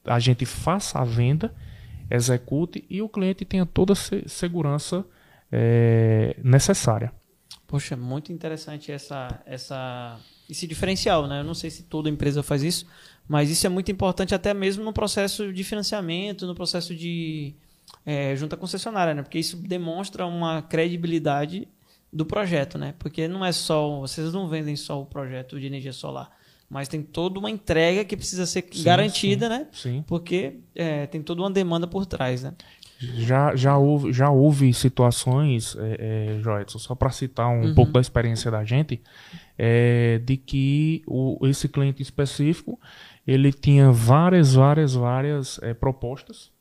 a gente faça a venda, execute e o cliente tenha toda a segurança é, necessária. Poxa, muito interessante essa, essa, esse diferencial, né? Eu não sei se toda empresa faz isso, mas isso é muito importante até mesmo no processo de financiamento, no processo de é, junta concessionária, né? Porque isso demonstra uma credibilidade do projeto, né? Porque não é só, vocês não vendem só o projeto de energia solar, mas tem toda uma entrega que precisa ser sim, garantida, sim, né? Sim. Porque é, tem toda uma demanda por trás, né? Já, já, houve, já houve situações, é, é, só para citar um uhum. pouco da experiência da gente, é, de que o, esse cliente específico ele tinha várias, várias, várias é, propostas.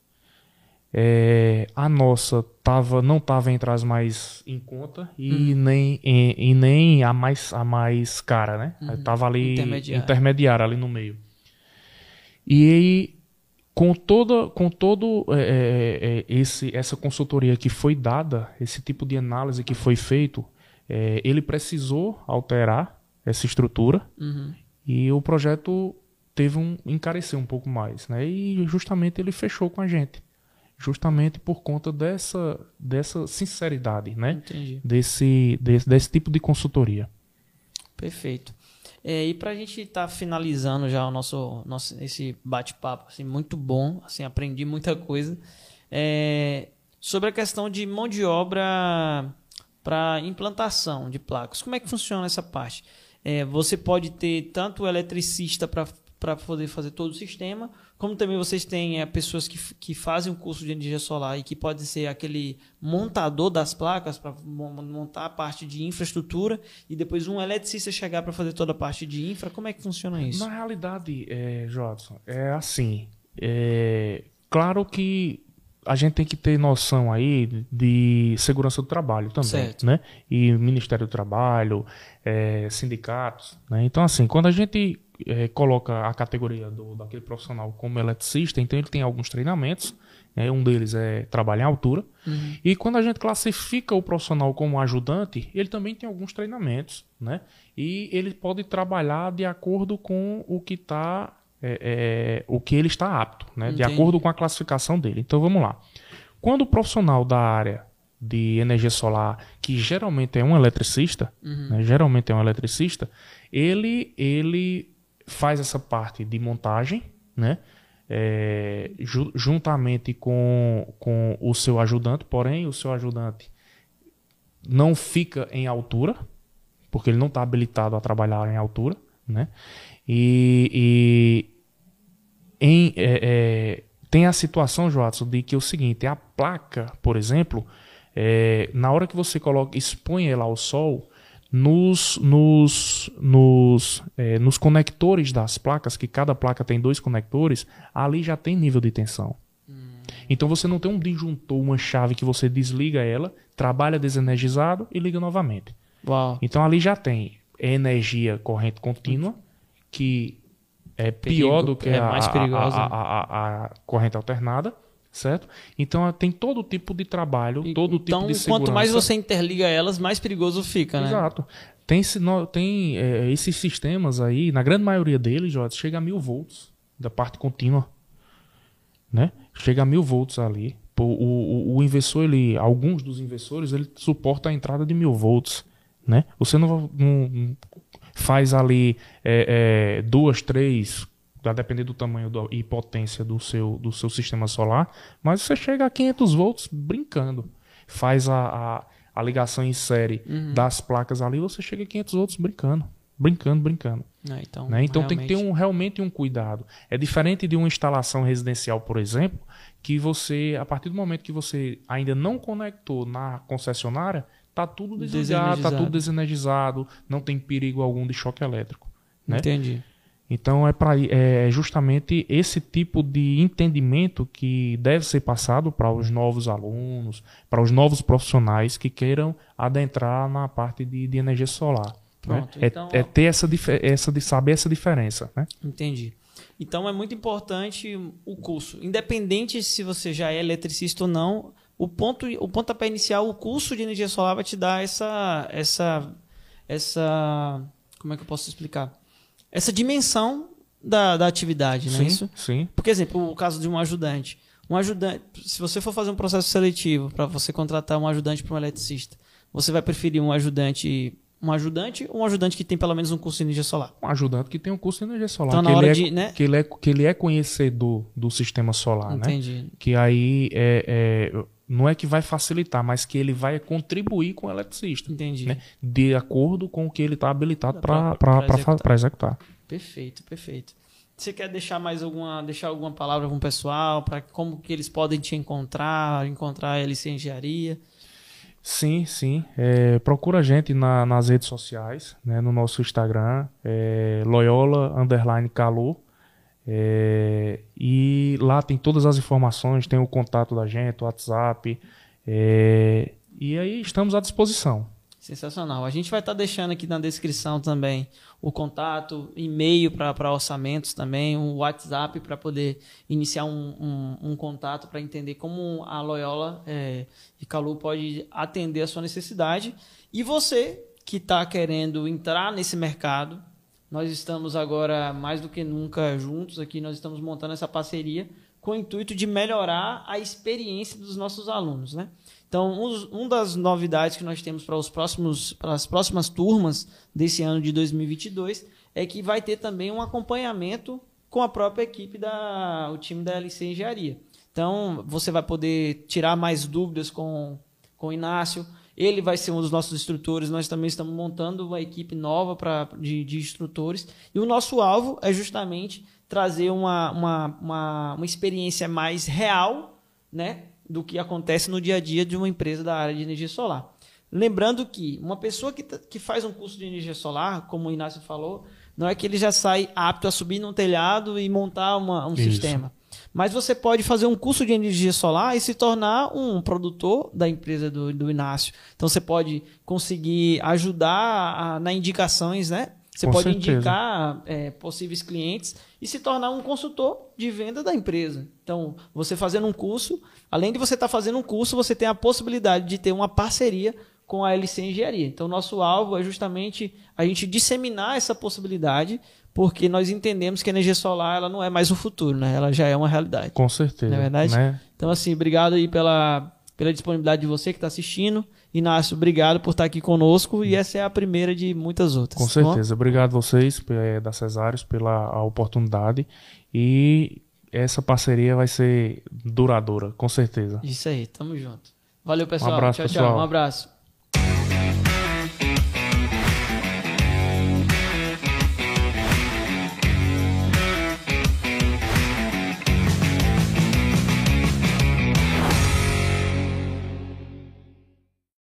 É, a nossa tava, não estava entre as mais em conta e, uhum. nem, e, e, nem a mais, a mais cara, né? Uhum. Tava ali intermediária. intermediária ali no meio. E com toda com todo é, é, é, esse essa consultoria que foi dada esse tipo de análise que foi feito é, ele precisou alterar essa estrutura uhum. e o projeto teve um encarecer um pouco mais né e justamente ele fechou com a gente justamente por conta dessa dessa sinceridade né Entendi. desse, desse desse tipo de consultoria perfeito é, e para a gente estar tá finalizando já o nosso, nosso esse bate-papo, assim, muito bom, assim, aprendi muita coisa. É, sobre a questão de mão de obra para implantação de placas. Como é que funciona essa parte? É, você pode ter tanto o eletricista para poder fazer todo o sistema, como também vocês têm é, pessoas que, que fazem o curso de energia solar e que pode ser aquele montador das placas para montar a parte de infraestrutura e depois um eletricista chegar para fazer toda a parte de infra. Como é que funciona isso? Na realidade, é, Jodson, é assim. É, claro que a gente tem que ter noção aí de segurança do trabalho também, certo. né? E Ministério do Trabalho, é, sindicatos, né? Então assim, quando a gente é, coloca a categoria do, daquele profissional como eletricista, então ele tem alguns treinamentos. Né? Um deles é trabalhar em altura. Uhum. E quando a gente classifica o profissional como ajudante, ele também tem alguns treinamentos. Né? E ele pode trabalhar de acordo com o que está. É, é, o que ele está apto, né? de acordo com a classificação dele. Então vamos lá. Quando o profissional da área de energia solar, que geralmente é um eletricista, uhum. né? geralmente é um eletricista, ele, ele faz essa parte de montagem, né? É, ju juntamente com, com o seu ajudante, porém o seu ajudante não fica em altura, porque ele não está habilitado a trabalhar em altura, né? E, e em, é, é, tem a situação, Joatson, de que é o seguinte, a placa, por exemplo, É, na hora que você coloca, expõe ela ao sol, nos, nos, nos, é, nos conectores das placas, que cada placa tem dois conectores, ali já tem nível de tensão. Então você não tem um disjuntor, uma chave que você desliga ela, trabalha desenergizado e liga novamente. Uau. Então ali já tem energia corrente contínua, que é Perigo, pior do que é a- a- a- a corrente alternada, certo? Então tem todo tipo de trabalho, todo tipo então, de segurança. quanto mais você interliga elas, mais perigoso fica, né? Exato. Tem, tem é, esses sistemas aí, na grande maioria deles, chega a mil volts da parte contínua. Né? Chega a mil volts ali. O, o, o inversor, ele, alguns dos inversores, ele suporta a entrada de mil volts. Né? Você não, não- não faz ali é, é, duas, três, vai depender do tamanho do- e potência do seu, do seu sistema solar, mas você chega a 500 volts brincando. Faz a, a, a ligação em série das placas ali, você chega a 500 volts brincando. Brincando, brincando. É, então, né? Então tem que ter realmente- um, realmente um cuidado. É diferente de uma instalação residencial, por exemplo, que você, a partir do momento que você ainda não conectou na concessionária, tá tudo desligado, tá tudo desenergizado, não tem perigo algum de choque elétrico. né? Entendi. Então é, pra, é justamente esse tipo de entendimento que deve ser passado para os novos alunos, para os novos profissionais que queiram adentrar na parte de, de energia solar. né? Pronto, É- então- é, ter essa, essa de saber essa diferença. Né? Entendi. Então é muito importante o curso. Independente se você já é eletricista ou não, o ponto, o pontapé inicial, o curso de energia solar vai te dar essa. essa. essa. Como é que eu posso explicar? Essa dimensão da, da atividade, não é sim, isso? sim. Por exemplo, o caso de um ajudante. Um ajudante, se você for fazer um processo seletivo para você contratar um ajudante para um eletricista, você vai preferir um ajudante, um ajudante ou um ajudante que tem pelo menos um curso de energia solar? Um ajudante que tem um curso de energia solar. Então, na que, hora ele de, é, né? que, ele é, que ele é conhecedor do sistema solar. Né? Entendi. Que aí é, é, não é que vai facilitar, mas que ele vai contribuir com o eletricista. Entendi. né? De acordo com o que ele está habilitado para executar. executar. Perfeito, perfeito. Você quer deixar mais alguma, deixar alguma palavra com o pessoal para como que eles podem te encontrar, encontrar a LC Engenharia? Sim, sim. É, procura a gente na- nas redes sociais, né, no nosso Instagram, é, Loyola Underline Calor. É, e lá tem todas as informações, tem o contato da gente, o WhatsApp. é, e aí estamos à disposição. Sensacional. A gente vai estar deixando aqui na descrição também o contato, e-mail para orçamentos também, um WhatsApp para poder iniciar um, um, um contato para entender como a Loyola é, e Calu pode atender a sua necessidade. E você que está querendo entrar nesse mercado, nós estamos agora mais do que nunca juntos aqui, nós estamos montando essa parceria com o intuito de melhorar a experiência dos nossos alunos, né? Então, um, das novidades que nós temos para os próximos para as próximas turmas desse ano de 2022 é que vai ter também um acompanhamento com a própria equipe da o time da LC Engenharia. Então, você vai poder tirar mais dúvidas com com o Inácio. Ele vai ser um dos nossos instrutores. Nós também estamos montando uma equipe nova pra, de, de instrutores. E o nosso alvo é justamente trazer uma, uma, uma, uma experiência mais real né, do que acontece no dia a dia de uma empresa da área de energia solar. Lembrando que uma pessoa que, tá- que faz um curso de energia solar, como o Inácio falou, não é que ele já sai apto a subir num telhado e montar uma- um Isso. sistema. Mas você pode fazer um curso de energia solar e se tornar um produtor da empresa do, do Inácio. Então você pode conseguir ajudar a- na indicações, né? Você Com pode certeza. indicar é, possíveis clientes e se tornar um consultor de venda da empresa. Então, você fazendo um curso, além de você estar fazendo um curso, você tem a possibilidade de ter uma parceria com a LC Engenharia. Então, nosso alvo é justamente a gente disseminar essa possibilidade, porque nós entendemos que a energia solar ela não é mais o futuro, né? ela já é uma realidade. Com certeza. Não é verdade? Né? Então, assim, obrigado aí pela, pela disponibilidade de você que está assistindo. Inácio, obrigado por estar aqui conosco e essa é a primeira de muitas outras. Com tá bom? certeza. Obrigado vocês eh, da Cesários pela oportunidade. E essa parceria vai ser duradoura, com certeza. Isso aí, tamo junto. Valeu, pessoal. abraço, tchau, tchau. pessoal. Um abraço.